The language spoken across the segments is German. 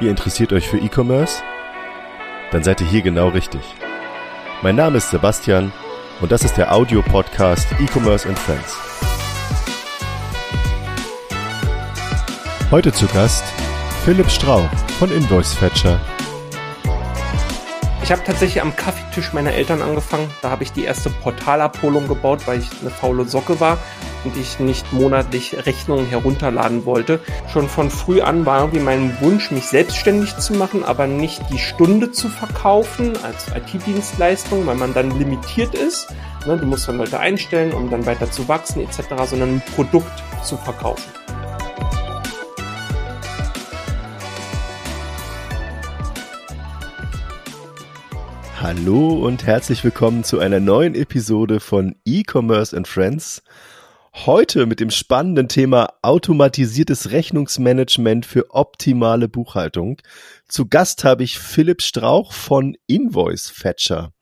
Ihr interessiert euch für E-Commerce? Dann seid ihr hier genau richtig. Mein Name ist Sebastian und das ist der Audio-Podcast E-Commerce and Friends. Heute zu Gast Philipp Strauch von Invoice Fetcher. Ich habe tatsächlich am Kaffeetisch meiner Eltern angefangen. Da habe ich die erste Portalabholung gebaut, weil ich eine faule Socke war ich nicht monatlich Rechnungen herunterladen wollte. Schon von früh an war irgendwie mein Wunsch, mich selbstständig zu machen, aber nicht die Stunde zu verkaufen als IT-Dienstleistung, weil man dann limitiert ist. Ne, du musst dann Leute einstellen, um dann weiter zu wachsen etc., sondern ein Produkt zu verkaufen. Hallo und herzlich willkommen zu einer neuen Episode von E-Commerce and Friends. Heute mit dem spannenden Thema automatisiertes Rechnungsmanagement für optimale Buchhaltung. Zu Gast habe ich Philipp Strauch von Invoice Fetcher.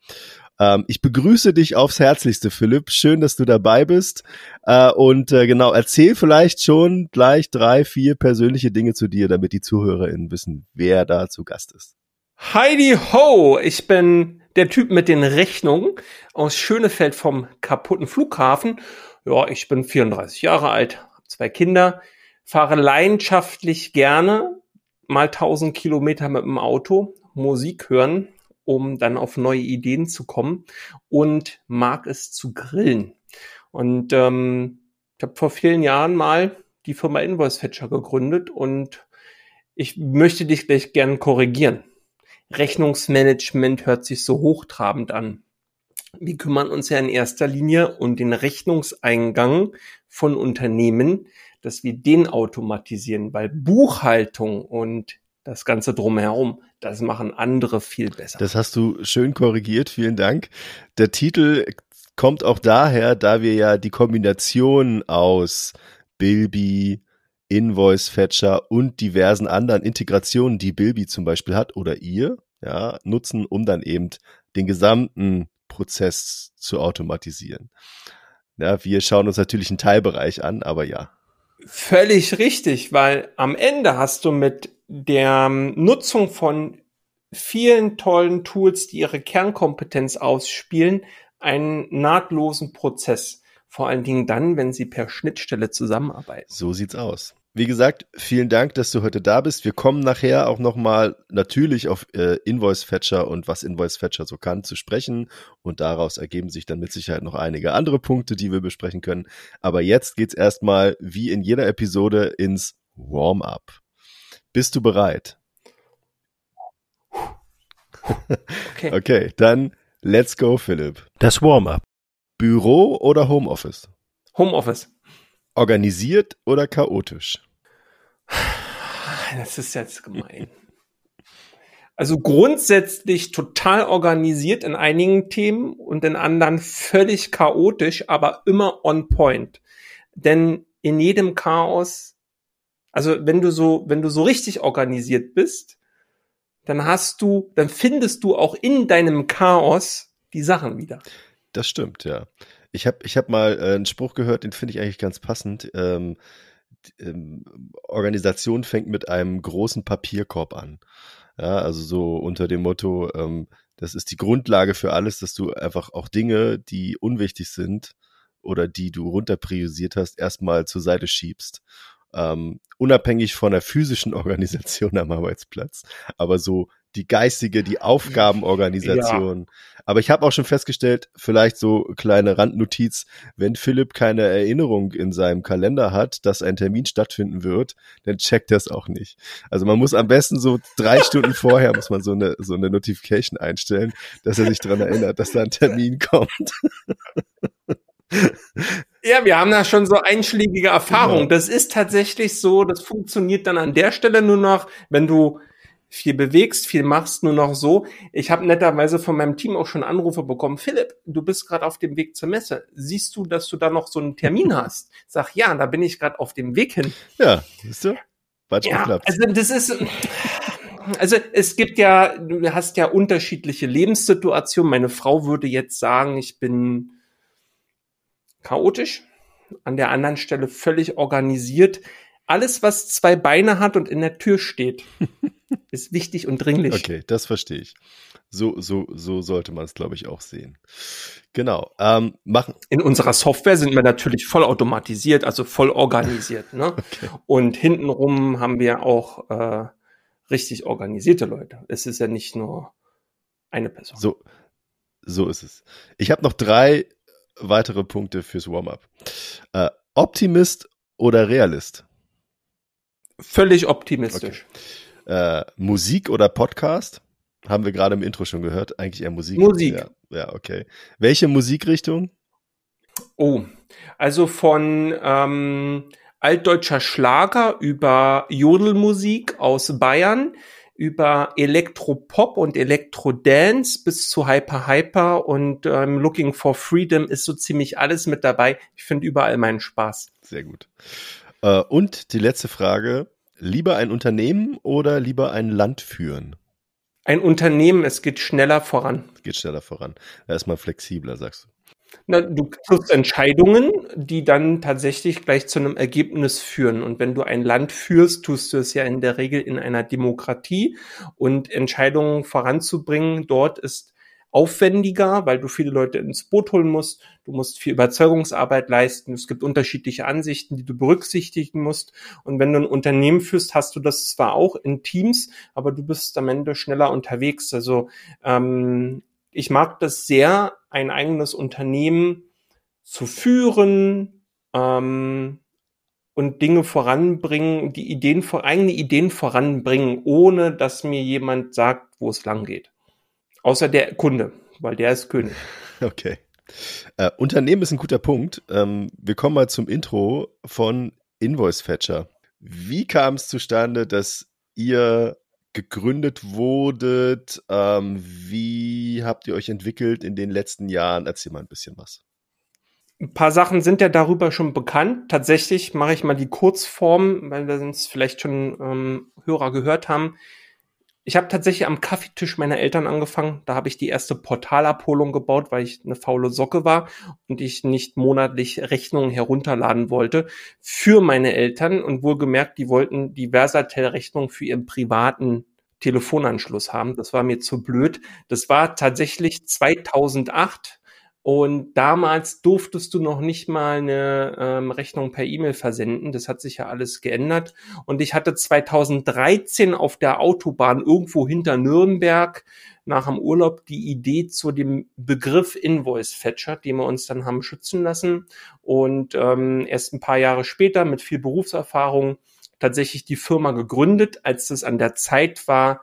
Ähm, ich begrüße dich aufs Herzlichste, Philipp. Schön, dass du dabei bist. Äh, und äh, genau, erzähl vielleicht schon gleich drei, vier persönliche Dinge zu dir, damit die ZuhörerInnen wissen, wer da zu Gast ist. Heidi Ho, ich bin der Typ mit den Rechnungen aus Schönefeld vom kaputten Flughafen ja, ich bin 34 Jahre alt, habe zwei Kinder, fahre leidenschaftlich gerne mal 1000 Kilometer mit dem Auto, Musik hören, um dann auf neue Ideen zu kommen und mag es zu grillen. Und ähm, ich habe vor vielen Jahren mal die Firma Invoice Fetcher gegründet und ich möchte dich gleich gern korrigieren. Rechnungsmanagement hört sich so hochtrabend an wir kümmern uns ja in erster Linie um den Rechnungseingang von Unternehmen, dass wir den automatisieren, weil Buchhaltung und das Ganze drumherum, das machen andere viel besser. Das hast du schön korrigiert, vielen Dank. Der Titel kommt auch daher, da wir ja die Kombination aus Bilby, Invoice Fetcher und diversen anderen Integrationen, die Bilby zum Beispiel hat oder ihr, ja, nutzen, um dann eben den gesamten Prozess zu automatisieren. Ja, wir schauen uns natürlich einen Teilbereich an, aber ja. Völlig richtig, weil am Ende hast du mit der Nutzung von vielen tollen Tools, die ihre Kernkompetenz ausspielen, einen nahtlosen Prozess. Vor allen Dingen dann, wenn sie per Schnittstelle zusammenarbeiten. So sieht's aus. Wie gesagt, vielen Dank, dass du heute da bist. Wir kommen nachher auch nochmal natürlich auf äh, Invoice Fetcher und was Invoice Fetcher so kann zu sprechen. Und daraus ergeben sich dann mit Sicherheit noch einige andere Punkte, die wir besprechen können. Aber jetzt geht's erstmal wie in jeder Episode ins Warm-up. Bist du bereit? Okay. okay, dann let's go, Philipp. Das Warm-up. Büro oder Homeoffice? Homeoffice. Organisiert oder chaotisch? Das ist jetzt gemein. Also grundsätzlich total organisiert in einigen Themen und in anderen völlig chaotisch, aber immer on point. Denn in jedem Chaos, also wenn du so, wenn du so richtig organisiert bist, dann hast du, dann findest du auch in deinem Chaos die Sachen wieder. Das stimmt, ja. Ich habe ich hab mal äh, einen Spruch gehört, den finde ich eigentlich ganz passend. Ähm, ähm, Organisation fängt mit einem großen Papierkorb an. Ja, also so unter dem Motto, ähm, das ist die Grundlage für alles, dass du einfach auch Dinge, die unwichtig sind oder die du runterpriorisiert hast, erstmal zur Seite schiebst. Ähm, unabhängig von der physischen Organisation am Arbeitsplatz, aber so die geistige, die Aufgabenorganisation. Ja. Aber ich habe auch schon festgestellt, vielleicht so kleine Randnotiz, wenn Philipp keine Erinnerung in seinem Kalender hat, dass ein Termin stattfinden wird, dann checkt er es auch nicht. Also man muss am besten so drei Stunden vorher muss man so eine so eine Notification einstellen, dass er sich dran erinnert, dass da ein Termin kommt. Ja, wir haben da schon so einschlägige Erfahrungen. Genau. Das ist tatsächlich so, das funktioniert dann an der Stelle nur noch, wenn du viel bewegst, viel machst, nur noch so. Ich habe netterweise von meinem Team auch schon Anrufe bekommen. Philipp, du bist gerade auf dem Weg zur Messe. Siehst du, dass du da noch so einen Termin hast? Sag ja, da bin ich gerade auf dem Weg hin. Ja, siehst du? Batsch ja, geklappt. Also das ist. Also es gibt ja, du hast ja unterschiedliche Lebenssituationen. Meine Frau würde jetzt sagen, ich bin chaotisch, an der anderen Stelle völlig organisiert alles, was zwei Beine hat und in der Tür steht, ist wichtig und dringlich. Okay, das verstehe ich. So, so, so sollte man es, glaube ich, auch sehen. Genau. Ähm, machen. In unserer Software sind wir natürlich voll automatisiert, also voll organisiert. Ne? Okay. Und hintenrum haben wir auch äh, richtig organisierte Leute. Es ist ja nicht nur eine Person. So, so ist es. Ich habe noch drei weitere Punkte fürs Warm-up. Äh, Optimist oder Realist? Völlig optimistisch. Okay. Äh, Musik oder Podcast? Haben wir gerade im Intro schon gehört. Eigentlich eher Musik. Musik. Ja, ja okay. Welche Musikrichtung? Oh, also von ähm, altdeutscher Schlager über Jodelmusik aus Bayern über Elektropop und Elektrodance bis zu Hyper Hyper und ähm, Looking for Freedom ist so ziemlich alles mit dabei. Ich finde überall meinen Spaß. Sehr gut. Äh, und die letzte Frage. Lieber ein Unternehmen oder lieber ein Land führen? Ein Unternehmen, es geht schneller voran. Es geht schneller voran. Da ist man flexibler, sagst du. Na, du triffst Entscheidungen, die dann tatsächlich gleich zu einem Ergebnis führen. Und wenn du ein Land führst, tust du es ja in der Regel in einer Demokratie. Und Entscheidungen voranzubringen dort ist aufwendiger, weil du viele Leute ins Boot holen musst. Du musst viel Überzeugungsarbeit leisten. Es gibt unterschiedliche Ansichten, die du berücksichtigen musst. Und wenn du ein Unternehmen führst, hast du das zwar auch in Teams, aber du bist am Ende schneller unterwegs. Also ähm, ich mag das sehr, ein eigenes Unternehmen zu führen ähm, und Dinge voranbringen, die Ideen, eigene Ideen voranbringen, ohne dass mir jemand sagt, wo es lang geht. Außer der Kunde, weil der ist König. Okay. Äh, Unternehmen ist ein guter Punkt. Ähm, wir kommen mal zum Intro von Invoice Fetcher. Wie kam es zustande, dass ihr gegründet wurdet? Ähm, wie habt ihr euch entwickelt in den letzten Jahren? Erzähl mal ein bisschen was. Ein paar Sachen sind ja darüber schon bekannt. Tatsächlich mache ich mal die Kurzform, weil wir es vielleicht schon ähm, Hörer gehört haben. Ich habe tatsächlich am Kaffeetisch meiner Eltern angefangen. Da habe ich die erste Portalabholung gebaut, weil ich eine faule Socke war und ich nicht monatlich Rechnungen herunterladen wollte für meine Eltern. Und wohlgemerkt, die wollten die Versatel-Rechnung für ihren privaten Telefonanschluss haben. Das war mir zu blöd. Das war tatsächlich 2008 und damals durftest du noch nicht mal eine ähm, Rechnung per E-Mail versenden. Das hat sich ja alles geändert. Und ich hatte 2013 auf der Autobahn irgendwo hinter Nürnberg nach dem Urlaub die Idee zu dem Begriff Invoice Fetcher, den wir uns dann haben schützen lassen. Und ähm, erst ein paar Jahre später mit viel Berufserfahrung tatsächlich die Firma gegründet, als es an der Zeit war,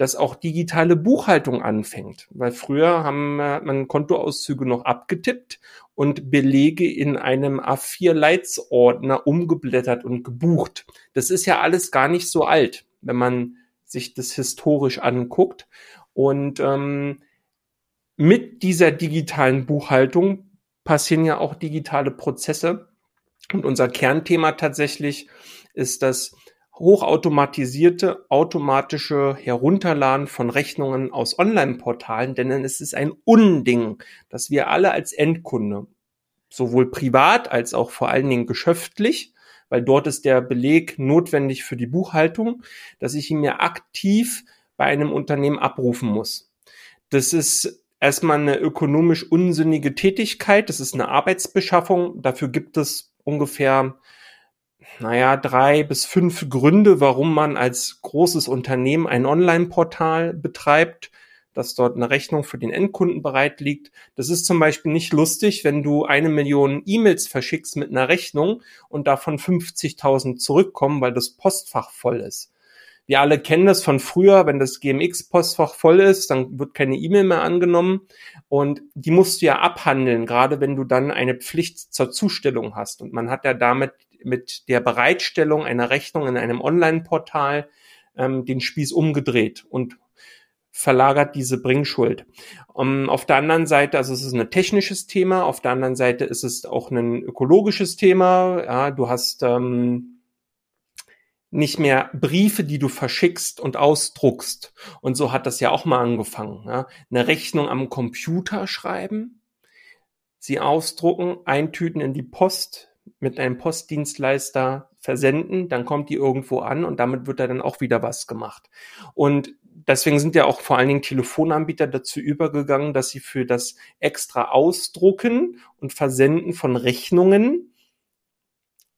dass auch digitale Buchhaltung anfängt. Weil früher haben hat man Kontoauszüge noch abgetippt und Belege in einem A4-Leitsordner umgeblättert und gebucht. Das ist ja alles gar nicht so alt, wenn man sich das historisch anguckt. Und ähm, mit dieser digitalen Buchhaltung passieren ja auch digitale Prozesse. Und unser Kernthema tatsächlich ist das hochautomatisierte, automatische Herunterladen von Rechnungen aus Online-Portalen, denn es ist ein Unding, dass wir alle als Endkunde, sowohl privat als auch vor allen Dingen geschäftlich, weil dort ist der Beleg notwendig für die Buchhaltung, dass ich ihn mir aktiv bei einem Unternehmen abrufen muss. Das ist erstmal eine ökonomisch unsinnige Tätigkeit, das ist eine Arbeitsbeschaffung, dafür gibt es ungefähr naja, drei bis fünf Gründe, warum man als großes Unternehmen ein Online-Portal betreibt, dass dort eine Rechnung für den Endkunden bereit liegt. Das ist zum Beispiel nicht lustig, wenn du eine Million E-Mails verschickst mit einer Rechnung und davon 50.000 zurückkommen, weil das Postfach voll ist. Wir alle kennen das von früher, wenn das GMX-Postfach voll ist, dann wird keine E-Mail mehr angenommen und die musst du ja abhandeln, gerade wenn du dann eine Pflicht zur Zustellung hast. Und man hat ja damit mit der Bereitstellung einer Rechnung in einem Online-Portal ähm, den Spieß umgedreht und verlagert diese Bringschuld. Um, auf der anderen Seite, also es ist ein technisches Thema, auf der anderen Seite ist es auch ein ökologisches Thema. Ja, du hast ähm, nicht mehr Briefe, die du verschickst und ausdruckst. Und so hat das ja auch mal angefangen. Ja? Eine Rechnung am Computer schreiben, sie ausdrucken, eintüten in die Post, mit einem Postdienstleister versenden, dann kommt die irgendwo an und damit wird da dann auch wieder was gemacht. Und deswegen sind ja auch vor allen Dingen Telefonanbieter dazu übergegangen, dass sie für das extra Ausdrucken und Versenden von Rechnungen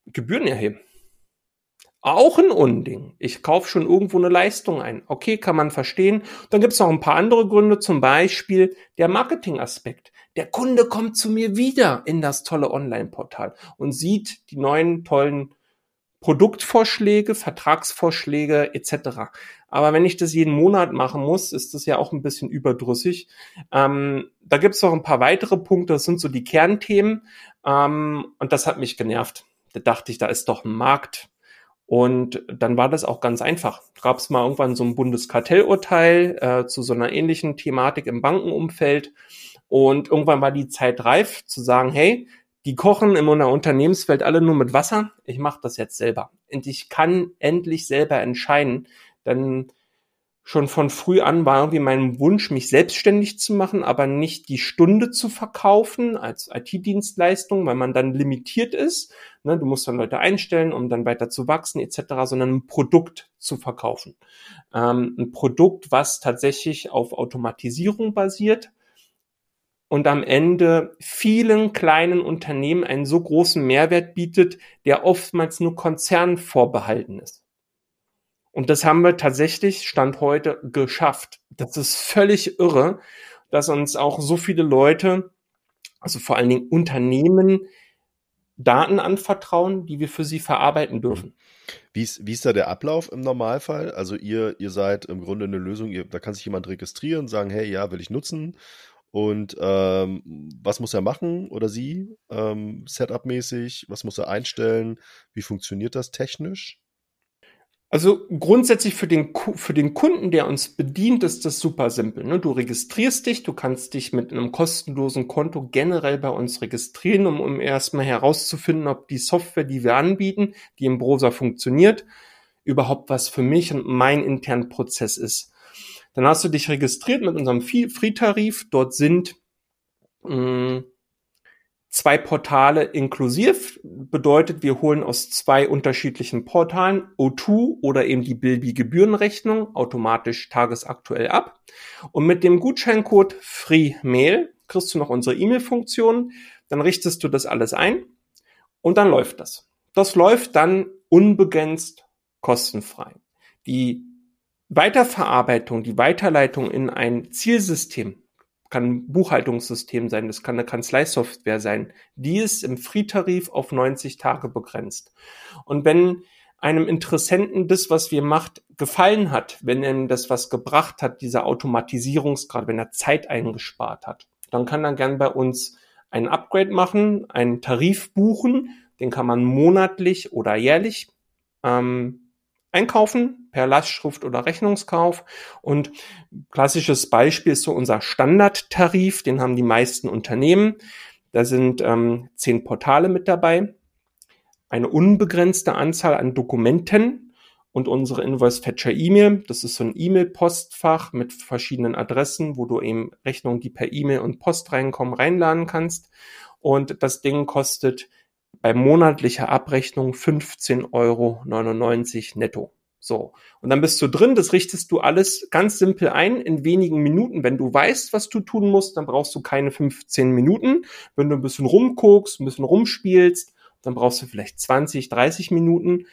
Gebühren erheben. Auch ein Unding. Ich kaufe schon irgendwo eine Leistung ein. Okay, kann man verstehen. Dann gibt es noch ein paar andere Gründe, zum Beispiel der Marketingaspekt. Der Kunde kommt zu mir wieder in das tolle Online-Portal und sieht die neuen tollen Produktvorschläge, Vertragsvorschläge etc. Aber wenn ich das jeden Monat machen muss, ist das ja auch ein bisschen überdrüssig. Ähm, da gibt es noch ein paar weitere Punkte, das sind so die Kernthemen ähm, und das hat mich genervt. Da dachte ich, da ist doch ein Markt und dann war das auch ganz einfach. Gab es mal irgendwann so ein Bundeskartellurteil äh, zu so einer ähnlichen Thematik im Bankenumfeld. Und irgendwann war die Zeit reif zu sagen, hey, die kochen in einer Unternehmenswelt alle nur mit Wasser. Ich mache das jetzt selber. Und ich kann endlich selber entscheiden. Denn schon von früh an war irgendwie mein Wunsch, mich selbstständig zu machen, aber nicht die Stunde zu verkaufen als IT-Dienstleistung, weil man dann limitiert ist. Ne, du musst dann Leute einstellen, um dann weiter zu wachsen etc., sondern ein Produkt zu verkaufen. Ähm, ein Produkt, was tatsächlich auf Automatisierung basiert und am Ende vielen kleinen Unternehmen einen so großen Mehrwert bietet, der oftmals nur Konzernen vorbehalten ist. Und das haben wir tatsächlich Stand heute geschafft. Das ist völlig irre, dass uns auch so viele Leute, also vor allen Dingen Unternehmen, Daten anvertrauen, die wir für sie verarbeiten dürfen. Wie ist, wie ist da der Ablauf im Normalfall? Also ihr, ihr seid im Grunde eine Lösung, ihr, da kann sich jemand registrieren, sagen, hey, ja, will ich nutzen. Und ähm, was muss er machen oder sie? Ähm, Setup-mäßig, was muss er einstellen? Wie funktioniert das technisch? Also grundsätzlich für den, für den Kunden, der uns bedient, ist das super simpel. Ne? Du registrierst dich, du kannst dich mit einem kostenlosen Konto generell bei uns registrieren, um, um erstmal herauszufinden, ob die Software, die wir anbieten, die im Browser funktioniert, überhaupt was für mich und mein internen Prozess ist. Dann hast du dich registriert mit unserem Free-Tarif. Dort sind mh, hm, zwei Portale inklusiv. Bedeutet, wir holen aus zwei unterschiedlichen Portalen O2 oder eben die Bilby Gebührenrechnung automatisch tagesaktuell ab. Und mit dem Gutscheincode FreeMail kriegst du noch unsere E-Mail-Funktion. Dann richtest du das alles ein und dann läuft das. Das läuft dann unbegrenzt kostenfrei. Die Weiterverarbeitung, die Weiterleitung in ein Zielsystem kann ein Buchhaltungssystem sein, das kann eine Kanzleisoftware sein. Die ist im Free-Tarif auf 90 Tage begrenzt. Und wenn einem Interessenten das, was wir macht, gefallen hat, wenn ihm das was gebracht hat, dieser Automatisierungsgrad, wenn er Zeit eingespart hat, dann kann er gern bei uns ein Upgrade machen, einen Tarif buchen, den kann man monatlich oder jährlich ähm, einkaufen per Lastschrift oder Rechnungskauf. Und klassisches Beispiel ist so unser Standardtarif, den haben die meisten Unternehmen. Da sind ähm, zehn Portale mit dabei, eine unbegrenzte Anzahl an Dokumenten und unsere Invoice Fetcher E-Mail. Das ist so ein E-Mail-Postfach mit verschiedenen Adressen, wo du eben Rechnungen, die per E-Mail und Post reinkommen, reinladen kannst. Und das Ding kostet bei monatlicher Abrechnung 15,99 Euro netto. So. Und dann bist du drin, das richtest du alles ganz simpel ein in wenigen Minuten. Wenn du weißt, was du tun musst, dann brauchst du keine 15 Minuten. Wenn du ein bisschen rumguckst, ein bisschen rumspielst, dann brauchst du vielleicht 20, 30 Minuten.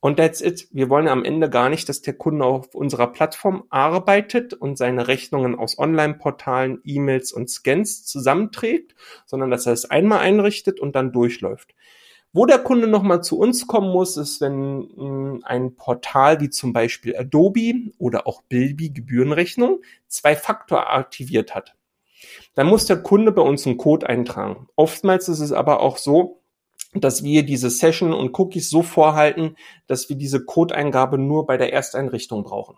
Und that's it. Wir wollen am Ende gar nicht, dass der Kunde auf unserer Plattform arbeitet und seine Rechnungen aus Online-Portalen, E-Mails und Scans zusammenträgt, sondern dass er es einmal einrichtet und dann durchläuft. Wo der Kunde nochmal zu uns kommen muss, ist, wenn hm, ein Portal wie zum Beispiel Adobe oder auch Bilby Gebührenrechnung zwei Faktor aktiviert hat. Dann muss der Kunde bei uns einen Code eintragen. Oftmals ist es aber auch so, dass wir diese Session und Cookies so vorhalten, dass wir diese Codeingabe nur bei der Ersteinrichtung brauchen.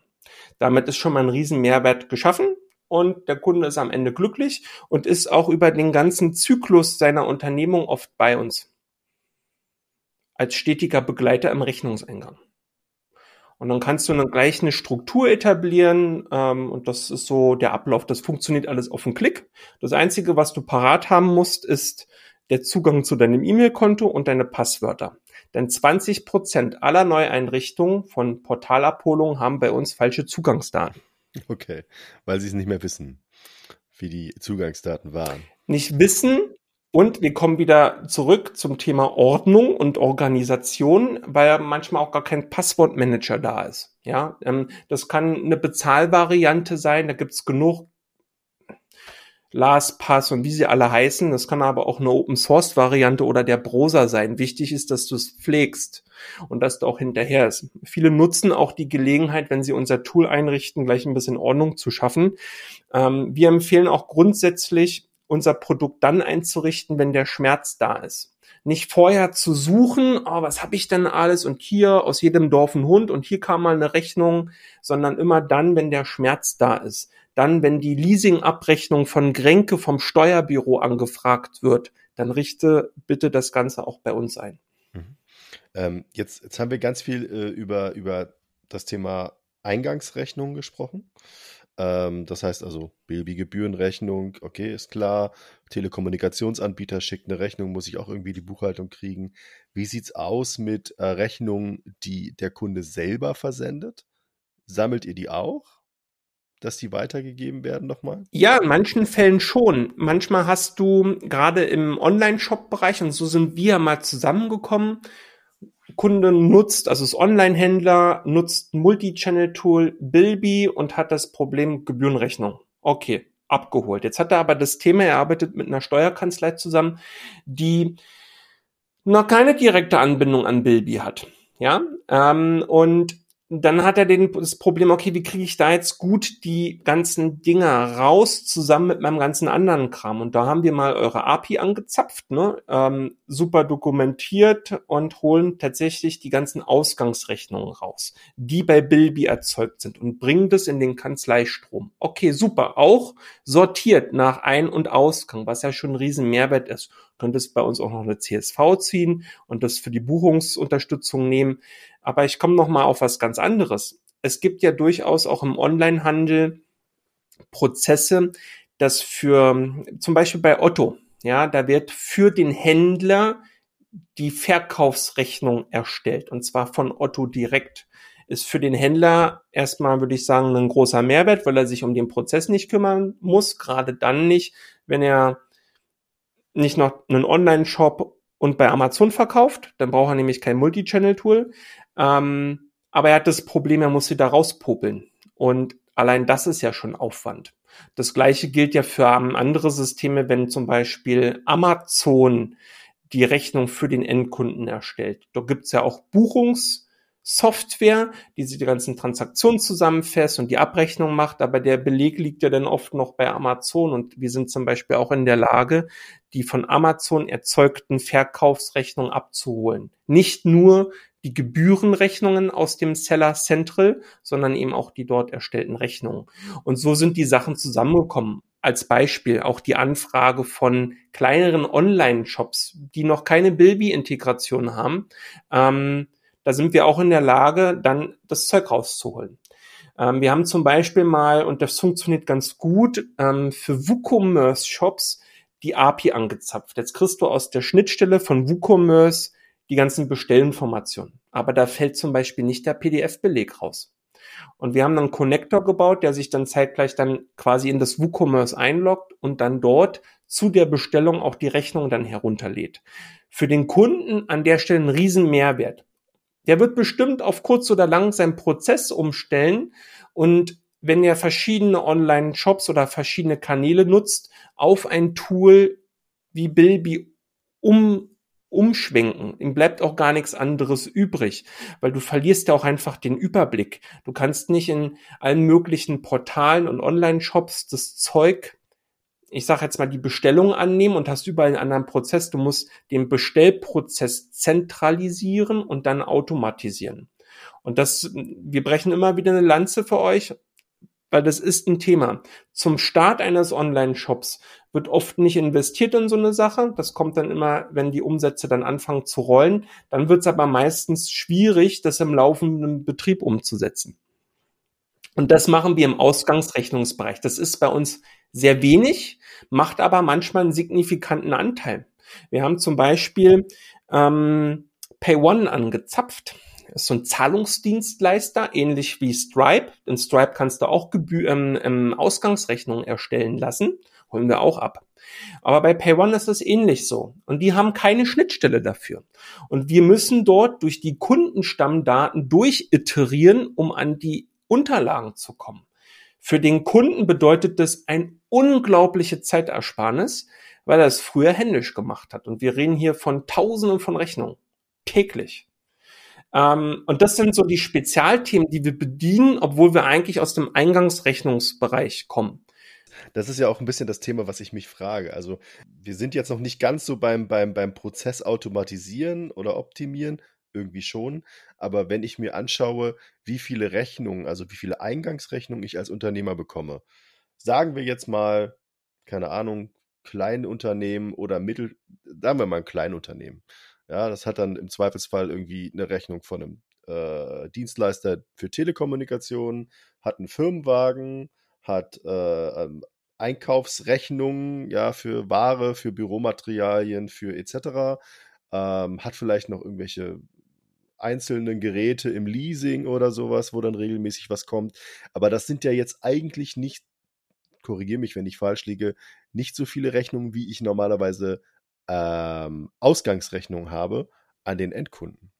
Damit ist schon mal ein riesen Mehrwert geschaffen und der Kunde ist am Ende glücklich und ist auch über den ganzen Zyklus seiner Unternehmung oft bei uns. Als stetiger Begleiter im Rechnungseingang. Und dann kannst du dann gleich eine Struktur etablieren ähm, und das ist so der Ablauf. Das funktioniert alles auf einen Klick. Das Einzige, was du parat haben musst, ist der Zugang zu deinem E-Mail-Konto und deine Passwörter. Denn 20 Prozent aller Neueinrichtungen von Portalabholungen haben bei uns falsche Zugangsdaten. Okay, weil sie es nicht mehr wissen, wie die Zugangsdaten waren. Nicht wissen und wir kommen wieder zurück zum Thema Ordnung und Organisation, weil manchmal auch gar kein Passwortmanager da ist. Ja, ähm, das kann eine Bezahlvariante sein. Da gibt's genug LastPass und wie sie alle heißen. Das kann aber auch eine Open Source Variante oder der Browser sein. Wichtig ist, dass du es pflegst und dass du auch hinterher ist. Viele nutzen auch die Gelegenheit, wenn sie unser Tool einrichten, gleich ein bisschen Ordnung zu schaffen. Ähm, wir empfehlen auch grundsätzlich, unser Produkt dann einzurichten, wenn der Schmerz da ist nicht vorher zu suchen, oh, was habe ich denn alles und hier aus jedem Dorf ein Hund und hier kam mal eine Rechnung, sondern immer dann, wenn der Schmerz da ist. Dann, wenn die Leasingabrechnung von Grenke vom Steuerbüro angefragt wird, dann richte bitte das Ganze auch bei uns ein. Mhm. Ähm, jetzt, jetzt haben wir ganz viel äh, über, über das Thema Eingangsrechnung gesprochen. Ähm, das heißt also, Bilby-Gebührenrechnung, okay, ist klar. Telekommunikationsanbieter schickt eine Rechnung, muss ich auch irgendwie die Buchhaltung kriegen. Wie sieht's aus mit äh, Rechnungen, die der Kunde selber versendet? Sammelt ihr die auch? dass die weitergegeben werden nochmal? Ja, in manchen Fällen schon. Manchmal hast du gerade im Online-Shop-Bereich, und so sind wir mal zusammengekommen, Kunde nutzt, also ist Online-Händler, nutzt Multi-Channel-Tool Bilby und hat das Problem Gebührenrechnung. Okay, abgeholt. Jetzt hat er aber das Thema, er arbeitet mit einer Steuerkanzlei zusammen, die noch keine direkte Anbindung an Bilby hat. Ja, ähm, und dann hat er den, das Problem, okay, wie kriege ich da jetzt gut die ganzen Dinger raus, zusammen mit meinem ganzen anderen Kram. Und da haben wir mal eure API angezapft, ne? ähm, super dokumentiert und holen tatsächlich die ganzen Ausgangsrechnungen raus, die bei Bilby erzeugt sind und bringen das in den Kanzleistrom. Okay, super. Auch sortiert nach Ein- und Ausgang, was ja schon ein riesen Mehrwert ist. Könntest bei uns auch noch eine CSV ziehen und das für die Buchungsunterstützung nehmen. Aber ich komme noch mal auf was ganz anderes. Es gibt ja durchaus auch im Onlinehandel Prozesse, dass für zum Beispiel bei Otto, ja, da wird für den Händler die Verkaufsrechnung erstellt und zwar von Otto direkt. Ist für den Händler erstmal, würde ich sagen, ein großer Mehrwert, weil er sich um den Prozess nicht kümmern muss, gerade dann nicht, wenn er nicht noch einen Online-Shop und bei Amazon verkauft, dann braucht er nämlich kein Multi-Channel-Tool. Ähm, aber er hat das Problem, er muss sie da rauspopeln. Und allein das ist ja schon Aufwand. Das gleiche gilt ja für andere Systeme, wenn zum Beispiel Amazon die Rechnung für den Endkunden erstellt. Da gibt's ja auch Buchungssoftware, die sie die ganzen Transaktionen zusammenfasst und die Abrechnung macht, aber der Beleg liegt ja dann oft noch bei Amazon und wir sind zum Beispiel auch in der Lage, die von Amazon erzeugten Verkaufsrechnungen abzuholen. Nicht nur die Gebührenrechnungen aus dem Seller Central, sondern eben auch die dort erstellten Rechnungen. Und so sind die Sachen zusammengekommen. Als Beispiel auch die Anfrage von kleineren Online-Shops, die noch keine Bilby-Integration haben. Ähm, da sind wir auch in der Lage, dann das Zeug rauszuholen. Ähm, wir haben zum Beispiel mal, und das funktioniert ganz gut, ähm, für WooCommerce-Shops die API angezapft. Jetzt kriegst du aus der Schnittstelle von WooCommerce die ganzen Bestellinformationen. Aber da fällt zum Beispiel nicht der PDF-Beleg raus. Und wir haben dann einen Connector gebaut, der sich dann zeitgleich dann quasi in das WooCommerce einloggt und dann dort zu der Bestellung auch die Rechnung dann herunterlädt. Für den Kunden an der Stelle ein riesen Mehrwert. Der wird bestimmt auf kurz oder lang seinen Prozess umstellen und wenn er verschiedene Online-Shops oder verschiedene Kanäle nutzt, auf ein Tool wie Bilby um umschwenken. Ihm bleibt auch gar nichts anderes übrig, weil du verlierst ja auch einfach den Überblick. Du kannst nicht in allen möglichen Portalen und Online-Shops das Zeug, ich sage jetzt mal, die Bestellung annehmen und hast überall einen anderen Prozess. Du musst den Bestellprozess zentralisieren und dann automatisieren. Und das, wir brechen immer wieder eine Lanze für euch weil das ist ein Thema. Zum Start eines Online-Shops wird oft nicht investiert in so eine Sache. Das kommt dann immer, wenn die Umsätze dann anfangen zu rollen. Dann wird es aber meistens schwierig, das im laufenden Betrieb umzusetzen. Und das machen wir im Ausgangsrechnungsbereich. Das ist bei uns sehr wenig, macht aber manchmal einen signifikanten Anteil. Wir haben zum Beispiel ähm, PayOne angezapft. Das ist so ein Zahlungsdienstleister, ähnlich wie Stripe. In Stripe kannst du auch Gebühr, ähm, ähm, Ausgangsrechnungen erstellen lassen. Holen wir auch ab. Aber bei PayOne ist es ähnlich so. Und die haben keine Schnittstelle dafür. Und wir müssen dort durch die Kundenstammdaten durchiterieren, um an die Unterlagen zu kommen. Für den Kunden bedeutet das ein unglaubliche Zeitersparnis, weil er es früher händisch gemacht hat. Und wir reden hier von Tausenden von Rechnungen täglich. Ähm, und das sind so die Spezialthemen, die wir bedienen, obwohl wir eigentlich aus dem Eingangsrechnungsbereich kommen. Das ist ja auch ein bisschen das Thema, was ich mich frage. Also wir sind jetzt noch nicht ganz so beim, beim, beim Prozess automatisieren oder optimieren, irgendwie schon. Aber wenn ich mir anschaue, wie viele Rechnungen, also wie viele Eingangsrechnungen ich als Unternehmer bekomme, sagen wir jetzt mal, keine Ahnung, Kleinunternehmen oder Mittel, sagen wir mal ein Kleinunternehmen. Ja, das hat dann im Zweifelsfall irgendwie eine Rechnung von einem äh, Dienstleister für Telekommunikation, hat einen Firmenwagen, hat äh, ähm, Einkaufsrechnungen, ja, für Ware, für Büromaterialien, für etc. Ähm, hat vielleicht noch irgendwelche einzelnen Geräte im Leasing oder sowas, wo dann regelmäßig was kommt. Aber das sind ja jetzt eigentlich nicht, korrigiere mich, wenn ich falsch liege, nicht so viele Rechnungen, wie ich normalerweise ähm, Ausgangsrechnungen habe an den Endkunden.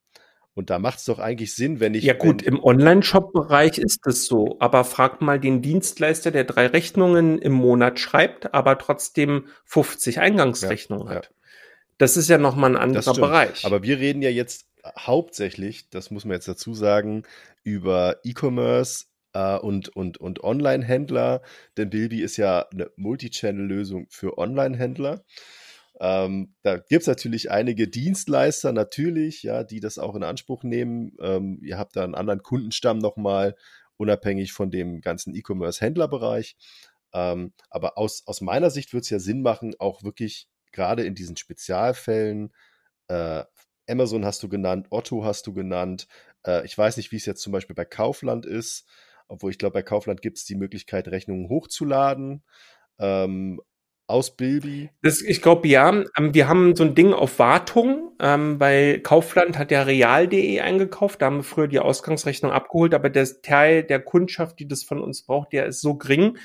Und da macht es doch eigentlich Sinn, wenn ich. Ja, gut, im Online-Shop-Bereich ist es so. Aber fragt mal den Dienstleister, der drei Rechnungen im Monat schreibt, aber trotzdem 50 Eingangsrechnungen ja, hat. Ja. Das ist ja nochmal ein anderer Bereich. Aber wir reden ja jetzt hauptsächlich, das muss man jetzt dazu sagen, über E-Commerce äh, und, und, und Online-Händler. Denn Bilby ist ja eine Multi-Channel-Lösung für Online-Händler. Ähm, da gibt es natürlich einige Dienstleister, natürlich, ja, die das auch in Anspruch nehmen. Ähm, ihr habt da einen anderen Kundenstamm nochmal, unabhängig von dem ganzen E-Commerce-Händlerbereich. Ähm, aber aus, aus meiner Sicht würde es ja Sinn machen, auch wirklich gerade in diesen Spezialfällen, äh, Amazon hast du genannt, Otto hast du genannt. Äh, ich weiß nicht, wie es jetzt zum Beispiel bei Kaufland ist, obwohl ich glaube, bei Kaufland gibt es die Möglichkeit, Rechnungen hochzuladen. Ähm, aus Bilby? Das, ich glaube, ja. Ähm, wir haben so ein Ding auf Wartung, ähm, weil Kaufland hat ja real.de eingekauft. Da haben wir früher die Ausgangsrechnung abgeholt, aber der Teil der Kundschaft, die das von uns braucht, der ist so gering.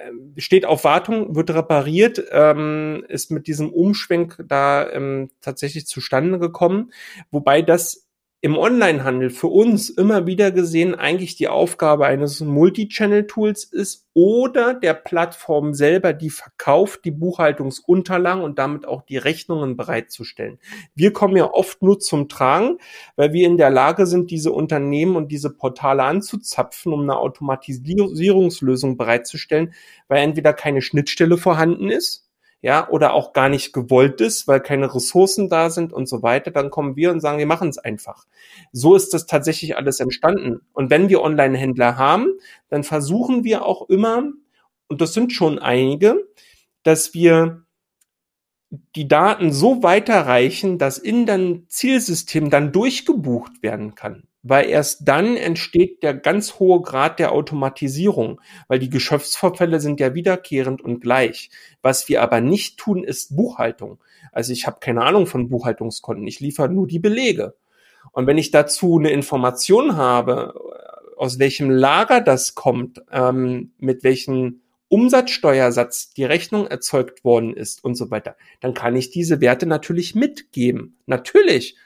Ähm, steht auf Wartung, wird repariert, ähm, ist mit diesem Umschwenk da ähm, tatsächlich zustande gekommen. Wobei das im Onlinehandel für uns immer wieder gesehen eigentlich die Aufgabe eines Multi-Channel-Tools ist oder der Plattform selber, die verkauft, die Buchhaltungsunterlagen und damit auch die Rechnungen bereitzustellen. Wir kommen ja oft nur zum Tragen, weil wir in der Lage sind, diese Unternehmen und diese Portale anzuzapfen, um eine Automatisierungslösung bereitzustellen, weil entweder keine Schnittstelle vorhanden ist, ja, oder auch gar nicht gewollt ist, weil keine Ressourcen da sind und so weiter, dann kommen wir und sagen, wir machen es einfach. So ist das tatsächlich alles entstanden. Und wenn wir Online-Händler haben, dann versuchen wir auch immer, und das sind schon einige, dass wir die Daten so weiterreichen, dass in dein Zielsystem dann durchgebucht werden kann weil erst dann entsteht der ganz hohe Grad der Automatisierung, weil die Geschäftsvorfälle sind ja wiederkehrend und gleich. Was wir aber nicht tun, ist Buchhaltung. Also ich habe keine Ahnung von Buchhaltungskonten, ich liefere nur die Belege. Und wenn ich dazu eine Information habe, aus welchem Lager das kommt, ähm, mit welchem Umsatzsteuersatz die Rechnung erzeugt worden ist und so weiter, dann kann ich diese Werte natürlich mitgeben. Natürlich.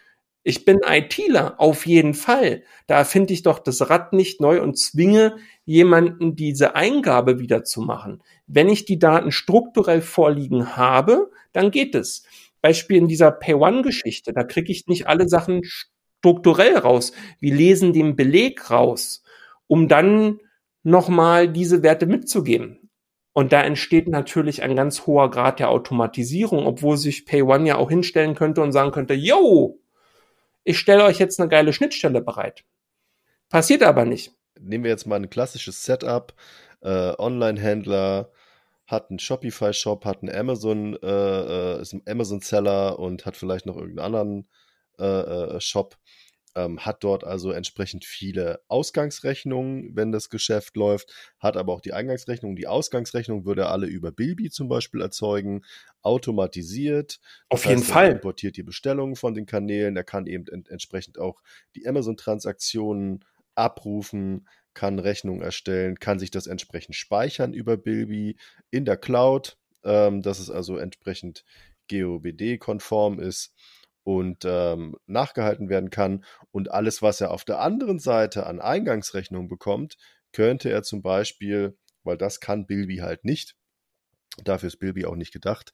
Ich bin ITler, auf jeden Fall. Da finde ich doch das Rad nicht neu und zwinge jemanden, diese Eingabe wieder zu machen. Wenn ich die Daten strukturell vorliegen habe, dann geht es. Beispiel in dieser Pay-One-Geschichte, da kriege ich nicht alle Sachen strukturell raus. Wir lesen den Beleg raus, um dann nochmal diese Werte mitzugeben. Und da entsteht natürlich ein ganz hoher Grad der Automatisierung, obwohl sich Pay One ja auch hinstellen könnte und sagen könnte, yo, ich stelle euch jetzt eine geile Schnittstelle bereit. Passiert aber nicht. Nehmen wir jetzt mal ein klassisches Setup. Äh, Online-Händler hat einen Shopify-Shop, hat einen Amazon, äh, äh ist ein Amazon-Seller und hat vielleicht noch irgendeinen anderen äh, äh, Shop. Ähm, hat dort also entsprechend viele Ausgangsrechnungen, wenn das Geschäft läuft, hat aber auch die Eingangsrechnung. Die Ausgangsrechnung würde er alle über Bilby zum Beispiel erzeugen, automatisiert. Auf das jeden heißt, Fall. Er importiert die Bestellungen von den Kanälen, er kann eben ent entsprechend auch die Amazon-Transaktionen abrufen, kann Rechnungen erstellen, kann sich das entsprechend speichern über Bilby in der Cloud, ähm, dass es also entsprechend GOBD-konform ist und ähm, nachgehalten werden kann. Und alles, was er auf der anderen Seite an Eingangsrechnungen bekommt, könnte er zum Beispiel, weil das kann Bilby halt nicht, dafür ist Bilby auch nicht gedacht,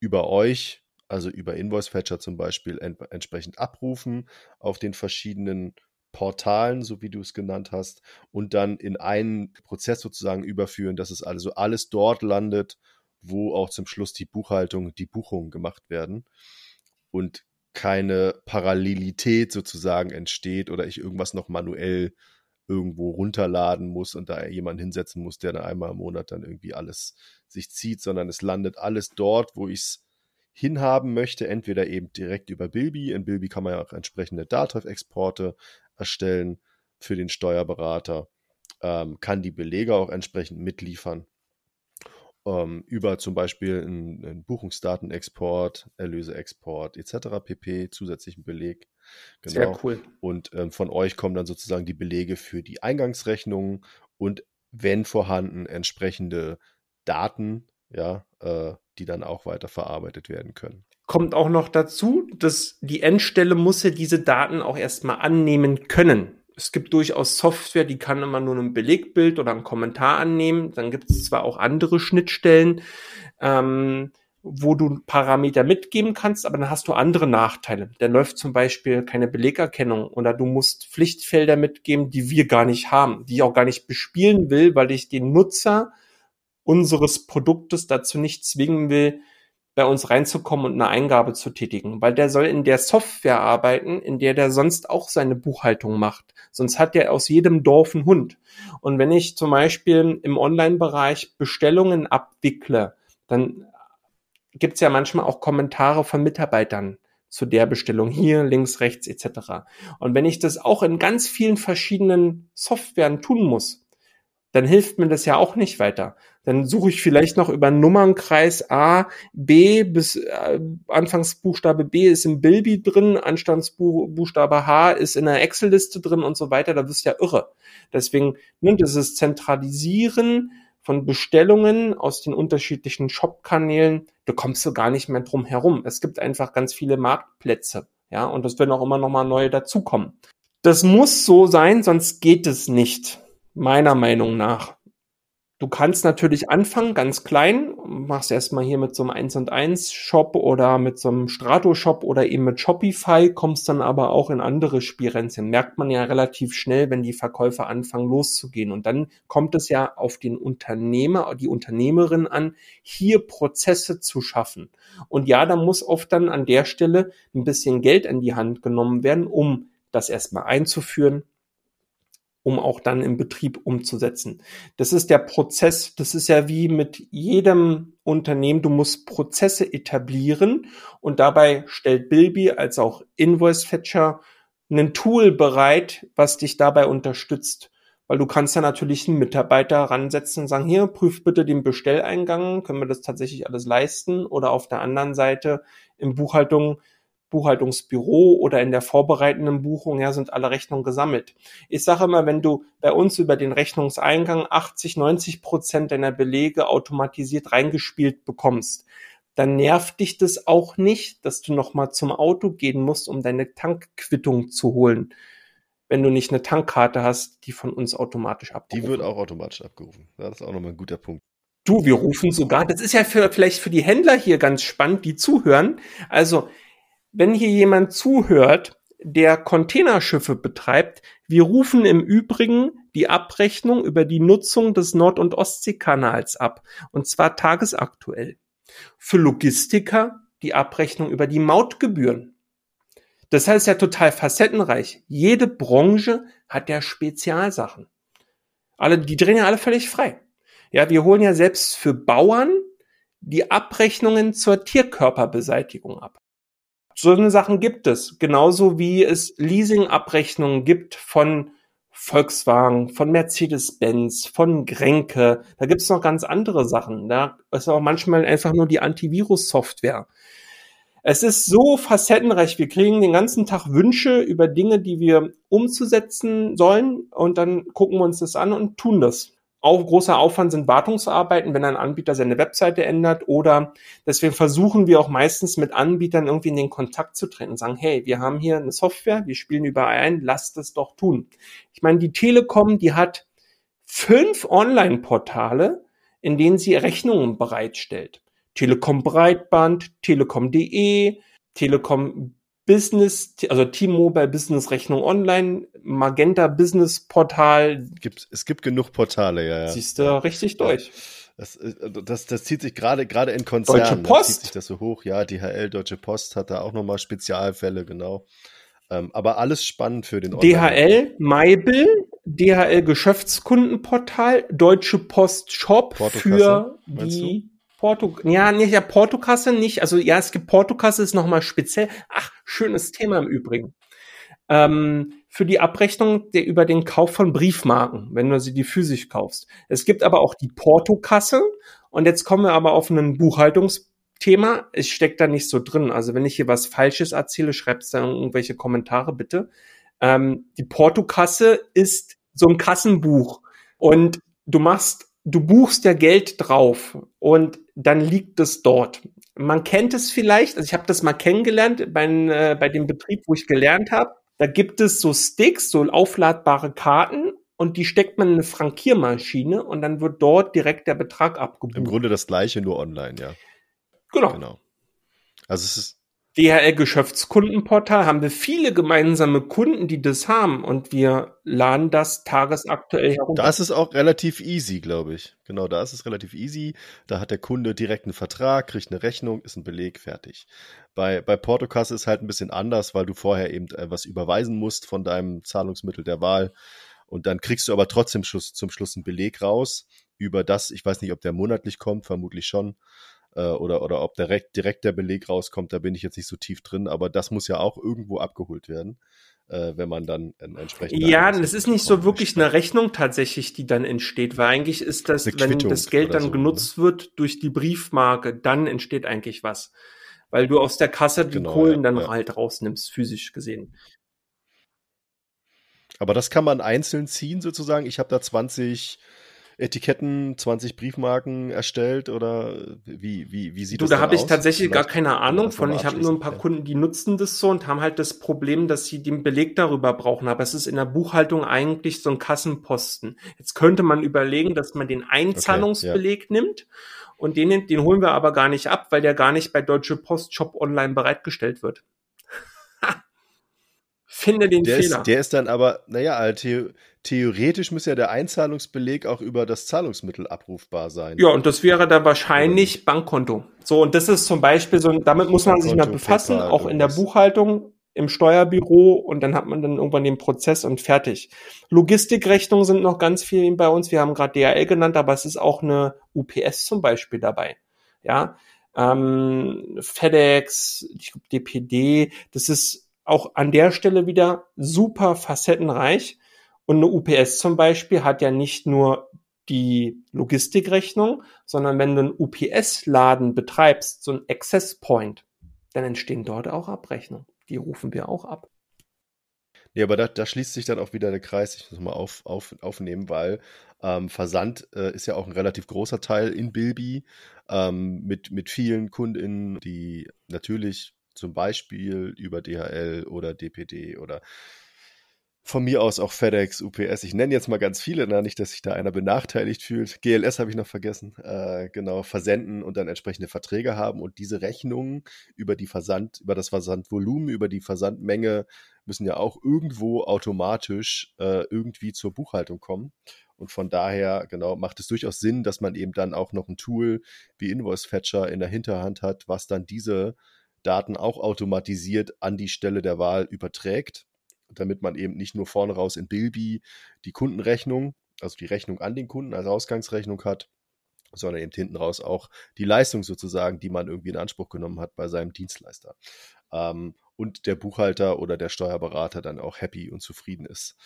über euch, also über Invoice Fetcher zum Beispiel, ent entsprechend abrufen auf den verschiedenen Portalen, so wie du es genannt hast, und dann in einen Prozess sozusagen überführen, dass es also alles dort landet, wo auch zum Schluss die Buchhaltung, die Buchungen gemacht werden. Und keine Parallelität sozusagen entsteht oder ich irgendwas noch manuell irgendwo runterladen muss und da jemand hinsetzen muss, der dann einmal im Monat dann irgendwie alles sich zieht, sondern es landet alles dort, wo ich es hinhaben möchte, entweder eben direkt über Bilby. In Bilby kann man ja auch entsprechende Datev-Exporte erstellen für den Steuerberater, ähm, kann die Belege auch entsprechend mitliefern ähm, über zum Beispiel einen, einen Buchungsdatenexport, Erlöseexport etc. pp. zusätzlichen Beleg. Genau. Sehr cool. Und ähm, von euch kommen dann sozusagen die Belege für die Eingangsrechnungen und wenn vorhanden entsprechende Daten, ja, äh, die dann auch weiter verarbeitet werden können. Kommt auch noch dazu, dass die Endstelle muss ja diese Daten auch erstmal annehmen können es gibt durchaus Software, die kann immer nur ein Belegbild oder einen Kommentar annehmen. Dann gibt es zwar auch andere Schnittstellen, ähm, wo du Parameter mitgeben kannst, aber dann hast du andere Nachteile. Da läuft zum Beispiel keine Belegerkennung oder du musst Pflichtfelder mitgeben, die wir gar nicht haben, die ich auch gar nicht bespielen will, weil ich den Nutzer unseres Produktes dazu nicht zwingen will, bei uns reinzukommen und eine Eingabe zu tätigen, weil der soll in der Software arbeiten, in der der sonst auch seine Buchhaltung macht. Sonst hat der aus jedem Dorf einen Hund. Und wenn ich zum Beispiel im Online-Bereich Bestellungen abwickle, dann gibt's ja manchmal auch Kommentare von Mitarbeitern zu der Bestellung hier, links, rechts etc. Und wenn ich das auch in ganz vielen verschiedenen Softwaren tun muss, dann hilft mir das ja auch nicht weiter. Dann suche ich vielleicht noch über Nummernkreis A, B bis äh, Anfangsbuchstabe B ist im Bilby drin, Anstandsbuchstabe H ist in der Excel-Liste drin und so weiter. Da wirst du ja irre. Deswegen nimmt es das Zentralisieren von Bestellungen aus den unterschiedlichen Shop-Kanälen, da kommst du gar nicht mehr drum herum. Es gibt einfach ganz viele Marktplätze. Ja, und es werden auch immer noch mal neue dazukommen. Das muss so sein, sonst geht es nicht meiner Meinung nach. Du kannst natürlich anfangen, ganz klein, machst erstmal hier mit so einem 1 und 1 Shop oder mit so einem Strato Shop oder eben mit Shopify, kommst dann aber auch in andere Spielränzchen. Merkt man ja relativ schnell, wenn die Verkäufer anfangen loszugehen. Und dann kommt es ja auf den Unternehmer, die Unternehmerin an, hier Prozesse zu schaffen. Und ja, da muss oft dann an der Stelle ein bisschen Geld in die Hand genommen werden, um das erstmal einzuführen, um auch dann im Betrieb umzusetzen. Das ist der Prozess, das ist ja wie mit jedem Unternehmen, du musst Prozesse etablieren und dabei stellt Bilby als auch Invoice Fetcher ein Tool bereit, was dich dabei unterstützt. Weil du kannst ja natürlich einen Mitarbeiter ransetzen und sagen, hier, prüf bitte den Bestelleingang, können wir das tatsächlich alles leisten? Oder auf der anderen Seite in Buchhaltung, Buchhaltungsbüro oder in der vorbereitenden Buchung, ja, sind alle Rechnungen gesammelt. Ich sage immer, wenn du bei uns über den Rechnungseingang 80, 90 Prozent deiner Belege automatisiert reingespielt bekommst, dann nervt dich das auch nicht, dass du nochmal zum Auto gehen musst, um deine Tankquittung zu holen. Wenn du nicht eine Tankkarte hast, die von uns automatisch abgerufen Die wird auch automatisch abgerufen. das ist auch nochmal ein guter Punkt. Du, wir rufen sogar, das ist ja für, vielleicht für die Händler hier ganz spannend, die zuhören. Also, wenn hier jemand zuhört, der Containerschiffe betreibt, wir rufen im Übrigen die Abrechnung über die Nutzung des Nord- und Ostseekanals ab, und zwar tagesaktuell. Für Logistiker die Abrechnung über die Mautgebühren. Das heißt ja total facettenreich. Jede Branche hat ja Spezialsachen. Alle, die drehen ja alle völlig frei. Ja, wir holen ja selbst für Bauern die Abrechnungen zur Tierkörperbeseitigung ab. So eine Sachen gibt es. Genauso wie es Leasingabrechnungen gibt von Volkswagen, von Mercedes-Benz, von Grenke. Da gibt es noch ganz andere Sachen. Da ist auch manchmal einfach nur die Antivirus-Software. Es ist so facettenreich. Wir kriegen den ganzen Tag Wünsche über Dinge, die wir umzusetzen sollen. Und dann gucken wir uns das an und tun das auch großer Aufwand sind Wartungsarbeiten, wenn ein Anbieter seine Webseite ändert oder deswegen versuchen wir auch meistens mit Anbietern irgendwie in den Kontakt zu treten und sagen, hey, wir haben hier eine Software, wir spielen überall ein, lasst es doch tun. Ich meine, die Telekom, die hat fünf Online-Portale, in denen sie Rechnungen bereitstellt. Telekom Breitband, Telekom.de, Telekom Business, also T-Mobile Business Rechnung Online, Magenta Business Portal. Gibt, es gibt genug Portale, ja. ja. Siehst du ja. richtig durch. Das, äh, das, das zieht sich gerade gerade in Konzernen. Deutsche Post. zieht sich das so hoch. Ja, DHL, Deutsche Post hat da auch nochmal Spezialfälle, genau. Ähm, aber alles spannend für den Online DHL, Maibel, DHL Geschäftskundenportal, Deutsche Post Shop für die Porto, ja, nicht, ja, Portokasse nicht. Also ja, es gibt Portokasse, ist nochmal speziell. Ach, schönes Thema im Übrigen. Ähm, für die Abrechnung der, über den Kauf von Briefmarken, wenn du sie die physisch kaufst. Es gibt aber auch die Portokasse. Und jetzt kommen wir aber auf ein Buchhaltungsthema. Es steckt da nicht so drin. Also wenn ich hier was Falsches erzähle, schreibst dann irgendwelche Kommentare bitte. Ähm, die Portokasse ist so ein Kassenbuch. Und du machst du buchst ja Geld drauf und dann liegt es dort. Man kennt es vielleicht, also ich habe das mal kennengelernt bei, äh, bei dem Betrieb, wo ich gelernt habe. Da gibt es so Sticks, so aufladbare Karten und die steckt man in eine Frankiermaschine und dann wird dort direkt der Betrag abgebucht. Im Grunde das gleiche, nur online, ja. Genau. genau. Also es ist DHL-Geschäftskundenportal haben wir viele gemeinsame Kunden, die das haben und wir laden das tagesaktuell herunter. Da ist auch relativ easy, glaube ich. Genau, da ist es relativ easy. Da hat der Kunde direkt einen Vertrag, kriegt eine Rechnung, ist ein Beleg, fertig. Bei, bei Portokasse ist halt ein bisschen anders, weil du vorher eben was überweisen musst von deinem Zahlungsmittel der Wahl und dann kriegst du aber trotzdem zum Schluss einen Beleg raus über das, ich weiß nicht, ob der monatlich kommt, vermutlich schon äh, oder, oder ob direkt, direkt der Beleg rauskommt, da bin ich jetzt nicht so tief drin, aber das muss ja auch irgendwo abgeholt werden. Äh, wenn man dann entsprechend. Ja, es ist nicht so wirklich eine Rechnung tatsächlich, die dann entsteht, weil eigentlich ist das, wenn das Geld dann so, genutzt ne? wird durch die Briefmarke, dann entsteht eigentlich was. Weil du aus der Kasse die genau, Kohlen ja, dann ja. halt rausnimmst, physisch gesehen. Aber das kann man einzeln ziehen sozusagen. Ich habe da 20 Etiketten, 20 Briefmarken erstellt oder wie, wie, wie sieht du, das da habe ich tatsächlich gar keine Ahnung von. Ich habe nur ein paar ja. Kunden, die nutzen das so und haben halt das Problem, dass sie den Beleg darüber brauchen. Aber es ist in der Buchhaltung eigentlich so ein Kassenposten. Jetzt könnte man überlegen, dass man den Einzahlungsbeleg okay, ja. nimmt und den, den holen wir aber gar nicht ab, weil der gar nicht bei Deutsche Post Shop online bereitgestellt wird. Finde den der Fehler. Ist, der ist dann aber, naja, also theoretisch muss ja der Einzahlungsbeleg auch über das Zahlungsmittel abrufbar sein. Ja, und das wäre dann wahrscheinlich Bankkonto. So, und das ist zum Beispiel so, damit muss man sich mal befassen, PayPal, auch in der Buchhaltung, im Steuerbüro und dann hat man dann irgendwann den Prozess und fertig. Logistikrechnungen sind noch ganz viel bei uns. Wir haben gerade DHL genannt, aber es ist auch eine UPS zum Beispiel dabei. Ja, ähm, FedEx, ich glaube DPD, das ist auch an der Stelle wieder super facettenreich. Und eine UPS zum Beispiel hat ja nicht nur die Logistikrechnung, sondern wenn du einen UPS-Laden betreibst, so ein Access Point, dann entstehen dort auch Abrechnungen. Die rufen wir auch ab. Ja, aber da, da schließt sich dann auch wieder der Kreis, ich muss mal auf, auf, aufnehmen, weil ähm, Versand äh, ist ja auch ein relativ großer Teil in Bilby ähm, mit, mit vielen KundInnen, die natürlich zum Beispiel über DHL oder DPD oder von mir aus auch FedEx, UPS. Ich nenne jetzt mal ganz viele, na, nicht, dass sich da einer benachteiligt fühlt. GLS habe ich noch vergessen. Äh, genau, versenden und dann entsprechende Verträge haben und diese Rechnungen über die Versand, über das Versandvolumen, über die Versandmenge müssen ja auch irgendwo automatisch äh, irgendwie zur Buchhaltung kommen. Und von daher, genau, macht es durchaus Sinn, dass man eben dann auch noch ein Tool wie Invoice Fetcher in der Hinterhand hat, was dann diese Daten auch automatisiert an die Stelle der Wahl überträgt damit man eben nicht nur vorne raus in Bilby die Kundenrechnung, also die Rechnung an den Kunden als Ausgangsrechnung hat, sondern eben hinten raus auch die Leistung sozusagen, die man irgendwie in Anspruch genommen hat bei seinem Dienstleister. Ähm, und der Buchhalter oder der Steuerberater dann auch happy und zufrieden ist.